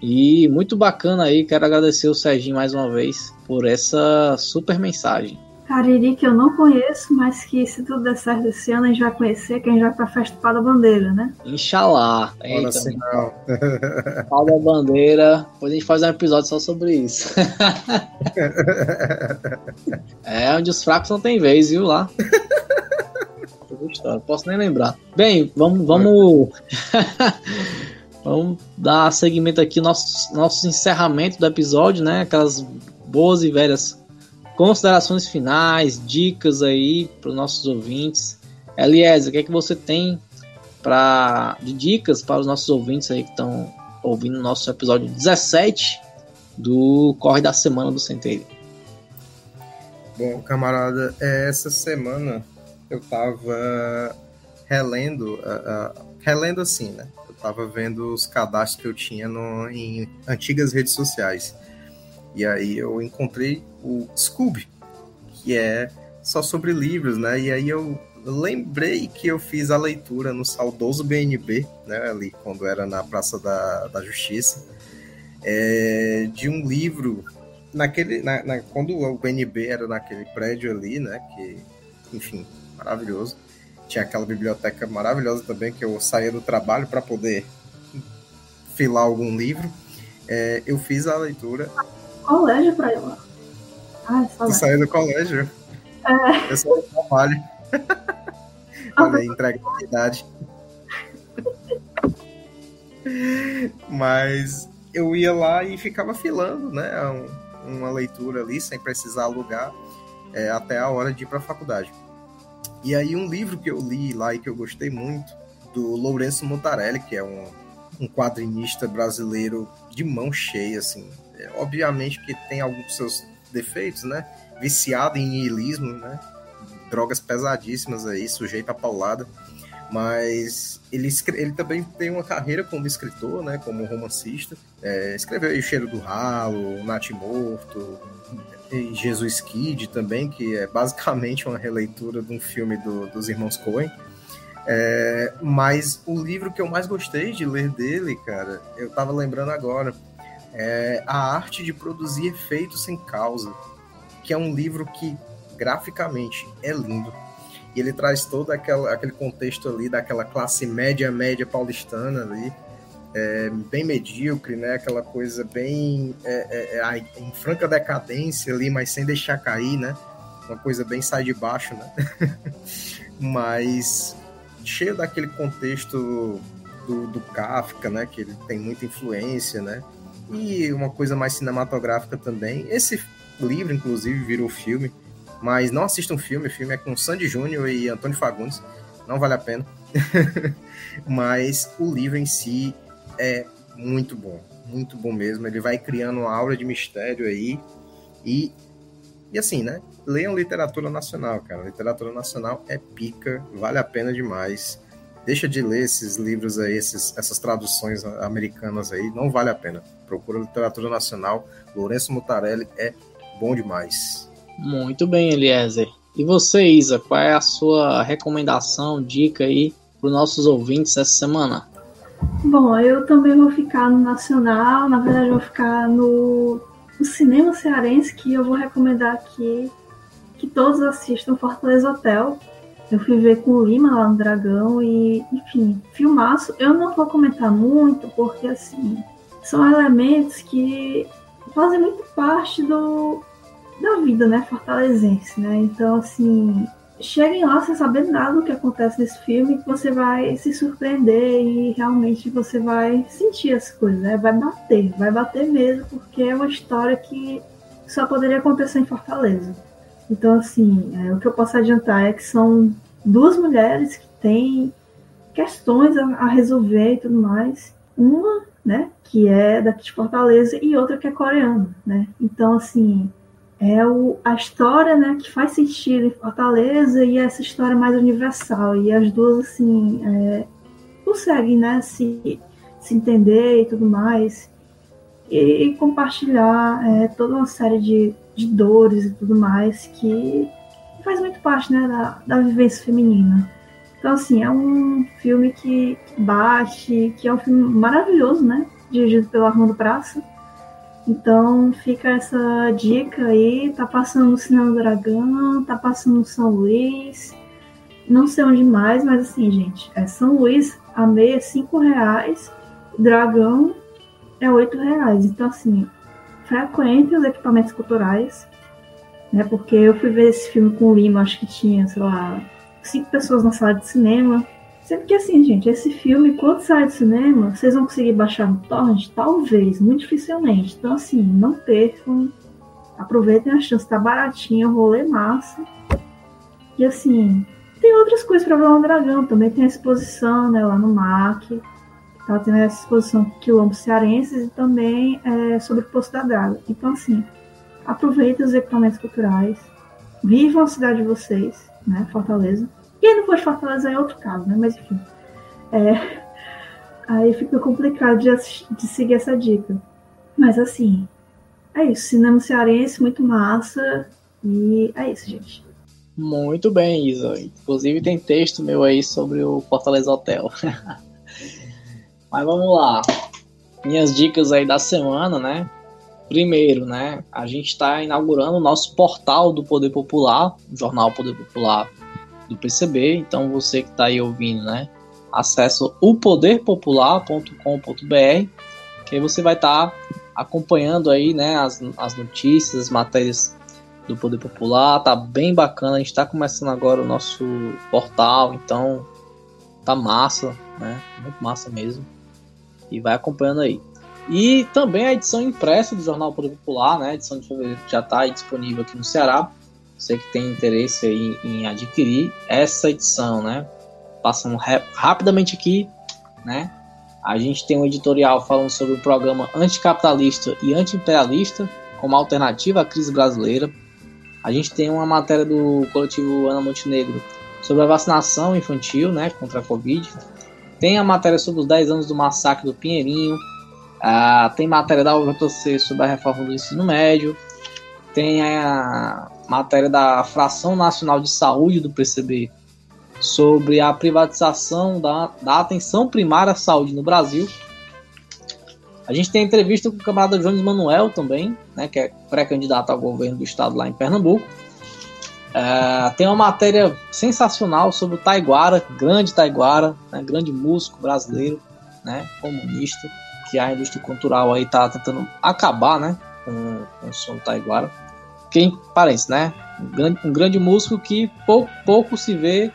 [SPEAKER 2] E muito bacana aí, quero agradecer o Serginho mais uma vez por essa super mensagem.
[SPEAKER 4] Cariri que eu não conheço, mas que se tudo der certo esse ano a gente vai conhecer, que a gente vai pra festa Pau da Bandeira, né?
[SPEAKER 2] Inxalá.
[SPEAKER 3] Assim, não.
[SPEAKER 2] Pau da Bandeira, depois a gente faz um episódio só sobre isso. é onde os fracos não tem vez, viu lá? Posso nem lembrar. Bem, vamos, vamos Vamos dar seguimento aqui nosso, nosso encerramento do episódio, né? Aquelas boas e velhas considerações finais, dicas aí para os nossos ouvintes. Eliezer, o que é que você tem pra, de dicas para os nossos ouvintes aí que estão ouvindo o nosso episódio 17 do Corre da Semana do Centeio?
[SPEAKER 3] Bom, camarada, é, essa semana eu tava relendo, uh, uh, relendo assim, né? tava vendo os cadastros que eu tinha no, em antigas redes sociais. E aí eu encontrei o Scooby, que é só sobre livros, né? E aí eu lembrei que eu fiz a leitura no saudoso BNB, né? Ali quando era na Praça da, da Justiça, é, de um livro naquele, na, na, quando o BNB era naquele prédio ali, né? Que, enfim, maravilhoso tinha aquela biblioteca maravilhosa também que eu saía do trabalho para poder filar algum livro. É, eu fiz a leitura.
[SPEAKER 4] Colégio para ir lá.
[SPEAKER 3] Ah, tu saiu do colégio?
[SPEAKER 4] É.
[SPEAKER 3] Eu saí do trabalho. Olha aí, entrega a idade. Mas eu ia lá e ficava filando, né? uma leitura ali, sem precisar alugar, é, até a hora de ir para a faculdade. E aí um livro que eu li lá e que eu gostei muito, do Lourenço Montarelli, que é um, um quadrinista brasileiro de mão cheia, assim. É, obviamente que tem alguns seus defeitos, né? Viciado em niilismo, né? Drogas pesadíssimas aí, sujeito a paulada. Mas ele, ele também tem uma carreira como escritor, né? Como romancista. É, escreveu O Cheiro do Ralo, O Nath Morto, Jesus Kid também, que é basicamente uma releitura de um filme do, dos irmãos Coen. É, mas o livro que eu mais gostei de ler dele, cara, eu tava lembrando agora, é A Arte de Produzir Efeitos Sem Causa, que é um livro que graficamente é lindo. E ele traz todo aquela, aquele contexto ali daquela classe média, média paulistana ali, é, bem medíocre, né? Aquela coisa bem é, é, é em franca decadência ali, mas sem deixar cair, né? Uma coisa bem sai de baixo, né? mas cheio daquele contexto do, do Kafka, né? Que ele tem muita influência, né? E uma coisa mais cinematográfica também. Esse livro, inclusive, virou filme, mas não assistam um filme. O filme é com Sandy Júnior e Antônio Fagundes. Não vale a pena. mas o livro em si é muito bom, muito bom mesmo. Ele vai criando uma aura de mistério aí e e assim, né? Leiam literatura nacional, cara. Literatura nacional é pica, vale a pena demais. Deixa de ler esses livros aí, esses, essas traduções americanas aí, não vale a pena. Procura literatura nacional. Lourenço Mutarelli é bom demais.
[SPEAKER 2] Muito bem, Eliezer. E você, Isa, qual é a sua recomendação, dica aí para os nossos ouvintes essa semana?
[SPEAKER 4] Bom, eu também vou ficar no nacional, na verdade eu vou ficar no, no cinema cearense, que eu vou recomendar aqui que todos assistam Fortaleza Hotel. Eu fui ver com o Lima lá no Dragão e, enfim, filmaço. Eu não vou comentar muito, porque assim, são elementos que fazem muito parte do, da vida, né, fortalezense, né? Então, assim, cheguem lá sem saber nada do que acontece nesse filme, que você vai se surpreender e realmente você vai sentir as coisas, né? Vai bater, vai bater mesmo, porque é uma história que só poderia acontecer em Fortaleza. Então, assim, é, o que eu posso adiantar é que são duas mulheres que têm questões a, a resolver e tudo mais. Uma, né, que é daqui de Fortaleza e outra que é coreana, né? Então, assim, é o, a história, né, que faz sentido em Fortaleza e essa história mais universal. E as duas, assim, é, conseguem, né, se, se entender e tudo mais. E, e compartilhar é, toda uma série de, de dores e tudo mais que faz muito parte, né, da, da vivência feminina. Então, assim, é um filme que, bate, que é um filme maravilhoso, né? Dirigido pelo Armando Praça. Então fica essa dica aí, tá passando no Cinema do Dragão, tá passando no São Luís, não sei onde mais, mas assim, gente, é São Luís, a meia é 5 reais, Dragão é 8 reais. Então, assim, frequente os equipamentos culturais, né? Porque eu fui ver esse filme com o Lima, acho que tinha, sei lá, cinco pessoas na sala de cinema. Sendo que assim, gente, esse filme, quando sai do cinema, vocês vão conseguir baixar no torrent? Talvez, muito dificilmente. Então, assim, não percam. Aproveitem a chance, tá baratinho, rolê massa. E assim, tem outras coisas para ver no Dragão. Também tem a exposição, né, lá no MAC. Tá tendo essa exposição Quilombo Cearenses e também é, sobre o Poço da Draga. Então, assim, aproveitem os equipamentos culturais. Vivam a cidade de vocês né? Fortaleza. E aí depois Fortaleza é outro caso, né? Mas enfim. É, aí fica complicado de, de seguir essa dica. Mas assim, é isso. Cinema cearense, muito massa. E é isso, gente.
[SPEAKER 2] Muito bem, Isa. Inclusive tem texto meu aí sobre o Fortaleza Hotel. Mas vamos lá. Minhas dicas aí da semana, né? Primeiro, né, a gente está inaugurando o nosso portal do Poder Popular, o jornal Poder Popular do PCB. Então você que está aí ouvindo, né, acesse o poderpopular.com.br, que aí você vai estar tá acompanhando aí, né, as, as notícias, as matérias do Poder Popular. Tá bem bacana. A gente está começando agora o nosso portal, então tá massa, né, muito massa mesmo. E vai acompanhando aí. E também a edição impressa do Jornal Poder Popular, né? A edição de fevereiro já está disponível aqui no Ceará. Você que tem interesse aí em adquirir essa edição, né? Passando rapidamente aqui, né? A gente tem um editorial falando sobre o programa anticapitalista e antiimperialista como alternativa à crise brasileira. A gente tem uma matéria do coletivo Ana Montenegro sobre a vacinação infantil, né, contra a Covid. Tem a matéria sobre os 10 anos do massacre do Pinheirinho, ah, tem matéria da UFC sobre a reforma do ensino médio. Tem a matéria da Fração Nacional de Saúde do PCB sobre a privatização da, da atenção primária à saúde no Brasil. A gente tem entrevista com o camarada Jones Manuel também, né, que é pré-candidato ao governo do estado lá em Pernambuco. É, tem uma matéria sensacional sobre o Taiguara, grande Taiguara, né, grande músico brasileiro, né, comunista que a indústria cultural aí tá tentando acabar, né, com, com o som taiguara. Quem parece, né, um grande, um grande músico que pouco, pouco se vê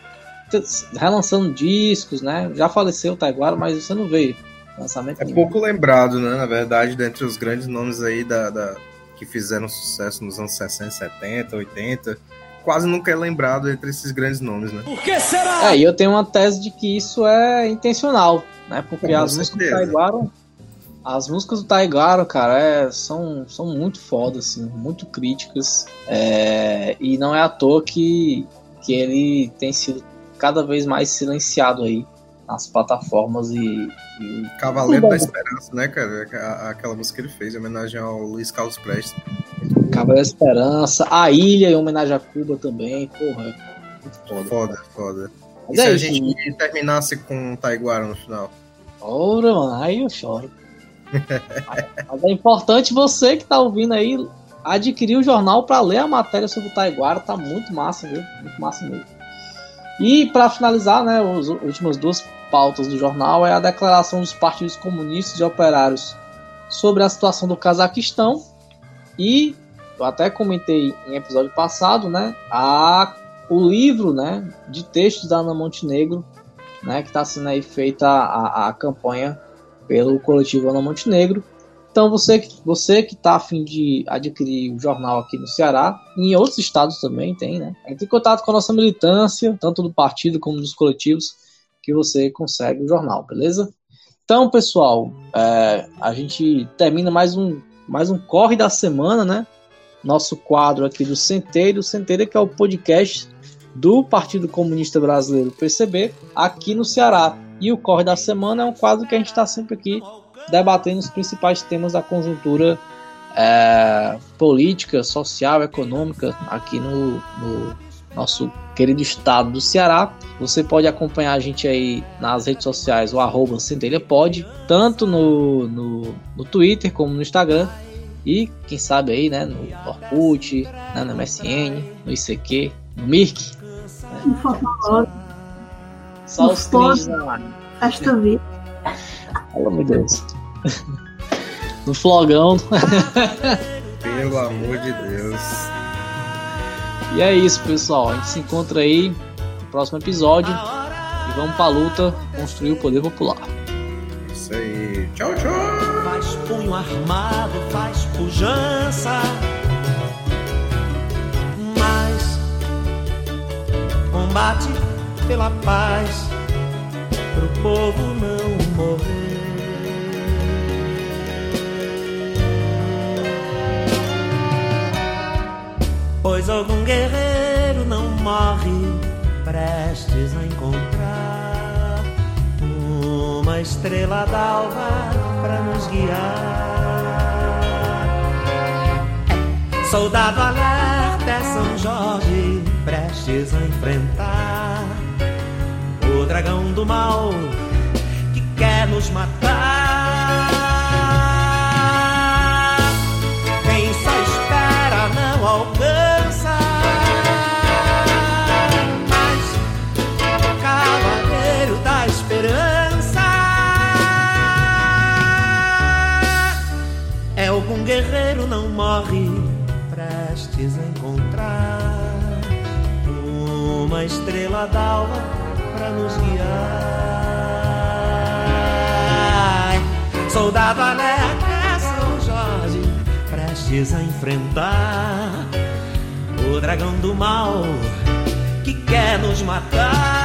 [SPEAKER 2] relançando discos, né, já faleceu o taiguara, mas você não vê lançamento
[SPEAKER 3] É
[SPEAKER 2] nenhum.
[SPEAKER 3] pouco lembrado, né, na verdade, dentre os grandes nomes aí da, da que fizeram sucesso nos anos 60, 70, 80, quase nunca é lembrado entre esses grandes nomes, né?
[SPEAKER 9] Por que será?
[SPEAKER 2] É, e eu tenho uma tese de que isso é intencional, né? Porque
[SPEAKER 3] Com
[SPEAKER 2] as músicas do
[SPEAKER 3] certeza.
[SPEAKER 2] Taiguara, as músicas do Taiguara, cara, é, são, são muito fodas, assim, muito críticas. é, e não é à toa que, que ele tem sido cada vez mais silenciado aí nas plataformas e, e
[SPEAKER 3] Cavaleiro da. Esperança, né, cara? A- Aquela música que ele fez em homenagem ao Luiz Carlos Prestes.
[SPEAKER 2] Cavaleiro da Esperança, A Ilha em homenagem a Cuba também, porra, é muito foda.
[SPEAKER 3] Foda, foda. E se
[SPEAKER 2] é
[SPEAKER 3] a
[SPEAKER 2] isso,
[SPEAKER 3] gente terminasse com o Taiguara no final?
[SPEAKER 2] Ora, mano, aí eu choro. Mas é importante você que tá ouvindo aí adquirir o jornal para ler a matéria sobre o Taiguara, tá muito massa, viu? Muito massa mesmo. E para finalizar, né, as últimas duas pautas do jornal é a declaração dos partidos comunistas e operários sobre a situação do Cazaquistão e eu até comentei em episódio passado, né, a o livro, né, de textos da Ana Montenegro, né, que está sendo aí feita a, a campanha pelo coletivo Ana Montenegro. Então você, você que está afim de adquirir o jornal aqui no Ceará, em outros estados também tem, né? Entre em contato com a nossa militância, tanto do partido como dos coletivos, que você consegue o jornal, beleza? Então, pessoal, é, a gente termina mais um, mais um corre da semana, né? Nosso quadro aqui do Centeiro, Centeiro que é o podcast do Partido Comunista Brasileiro, PCB, aqui no Ceará. E o Corre da Semana é um quadro que a gente está sempre aqui debatendo os principais temas da conjuntura é, política, social, econômica aqui no, no, nosso querido estado do Ceará. Você pode acompanhar a gente aí nas redes sociais, o arroba Centelha tanto no, no, no Twitter como no Instagram. E quem sabe aí, né, no Orkut, né, no MSN, no ICQ, no Mirk,
[SPEAKER 4] Fotolog.
[SPEAKER 2] Só os cringes lá.
[SPEAKER 4] Esta vida.
[SPEAKER 2] Pelo amor de Deus. No flogão.
[SPEAKER 3] Pelo amor de Deus.
[SPEAKER 2] E é isso, pessoal. A gente se encontra aí no próximo episódio. E vamos pra luta construir o poder popular.
[SPEAKER 3] Isso aí. Tchau, tchau.
[SPEAKER 10] Faz punho armado, faz pujança. combate pela paz, pro povo não morrer. Pois algum guerreiro não morre, prestes a encontrar uma estrela d'alva para nos guiar. Soldado alerta é São Jorge prestes a enfrentar o dragão do mal que quer nos matar. Quem só espera não alcança. Mas o cavaleiro da esperança é algum guerreiro não morre prestes a encontrar uma estrela d'alva para nos guiar. Soldado alerta São Jorge, prestes a enfrentar o dragão do mal que quer nos matar.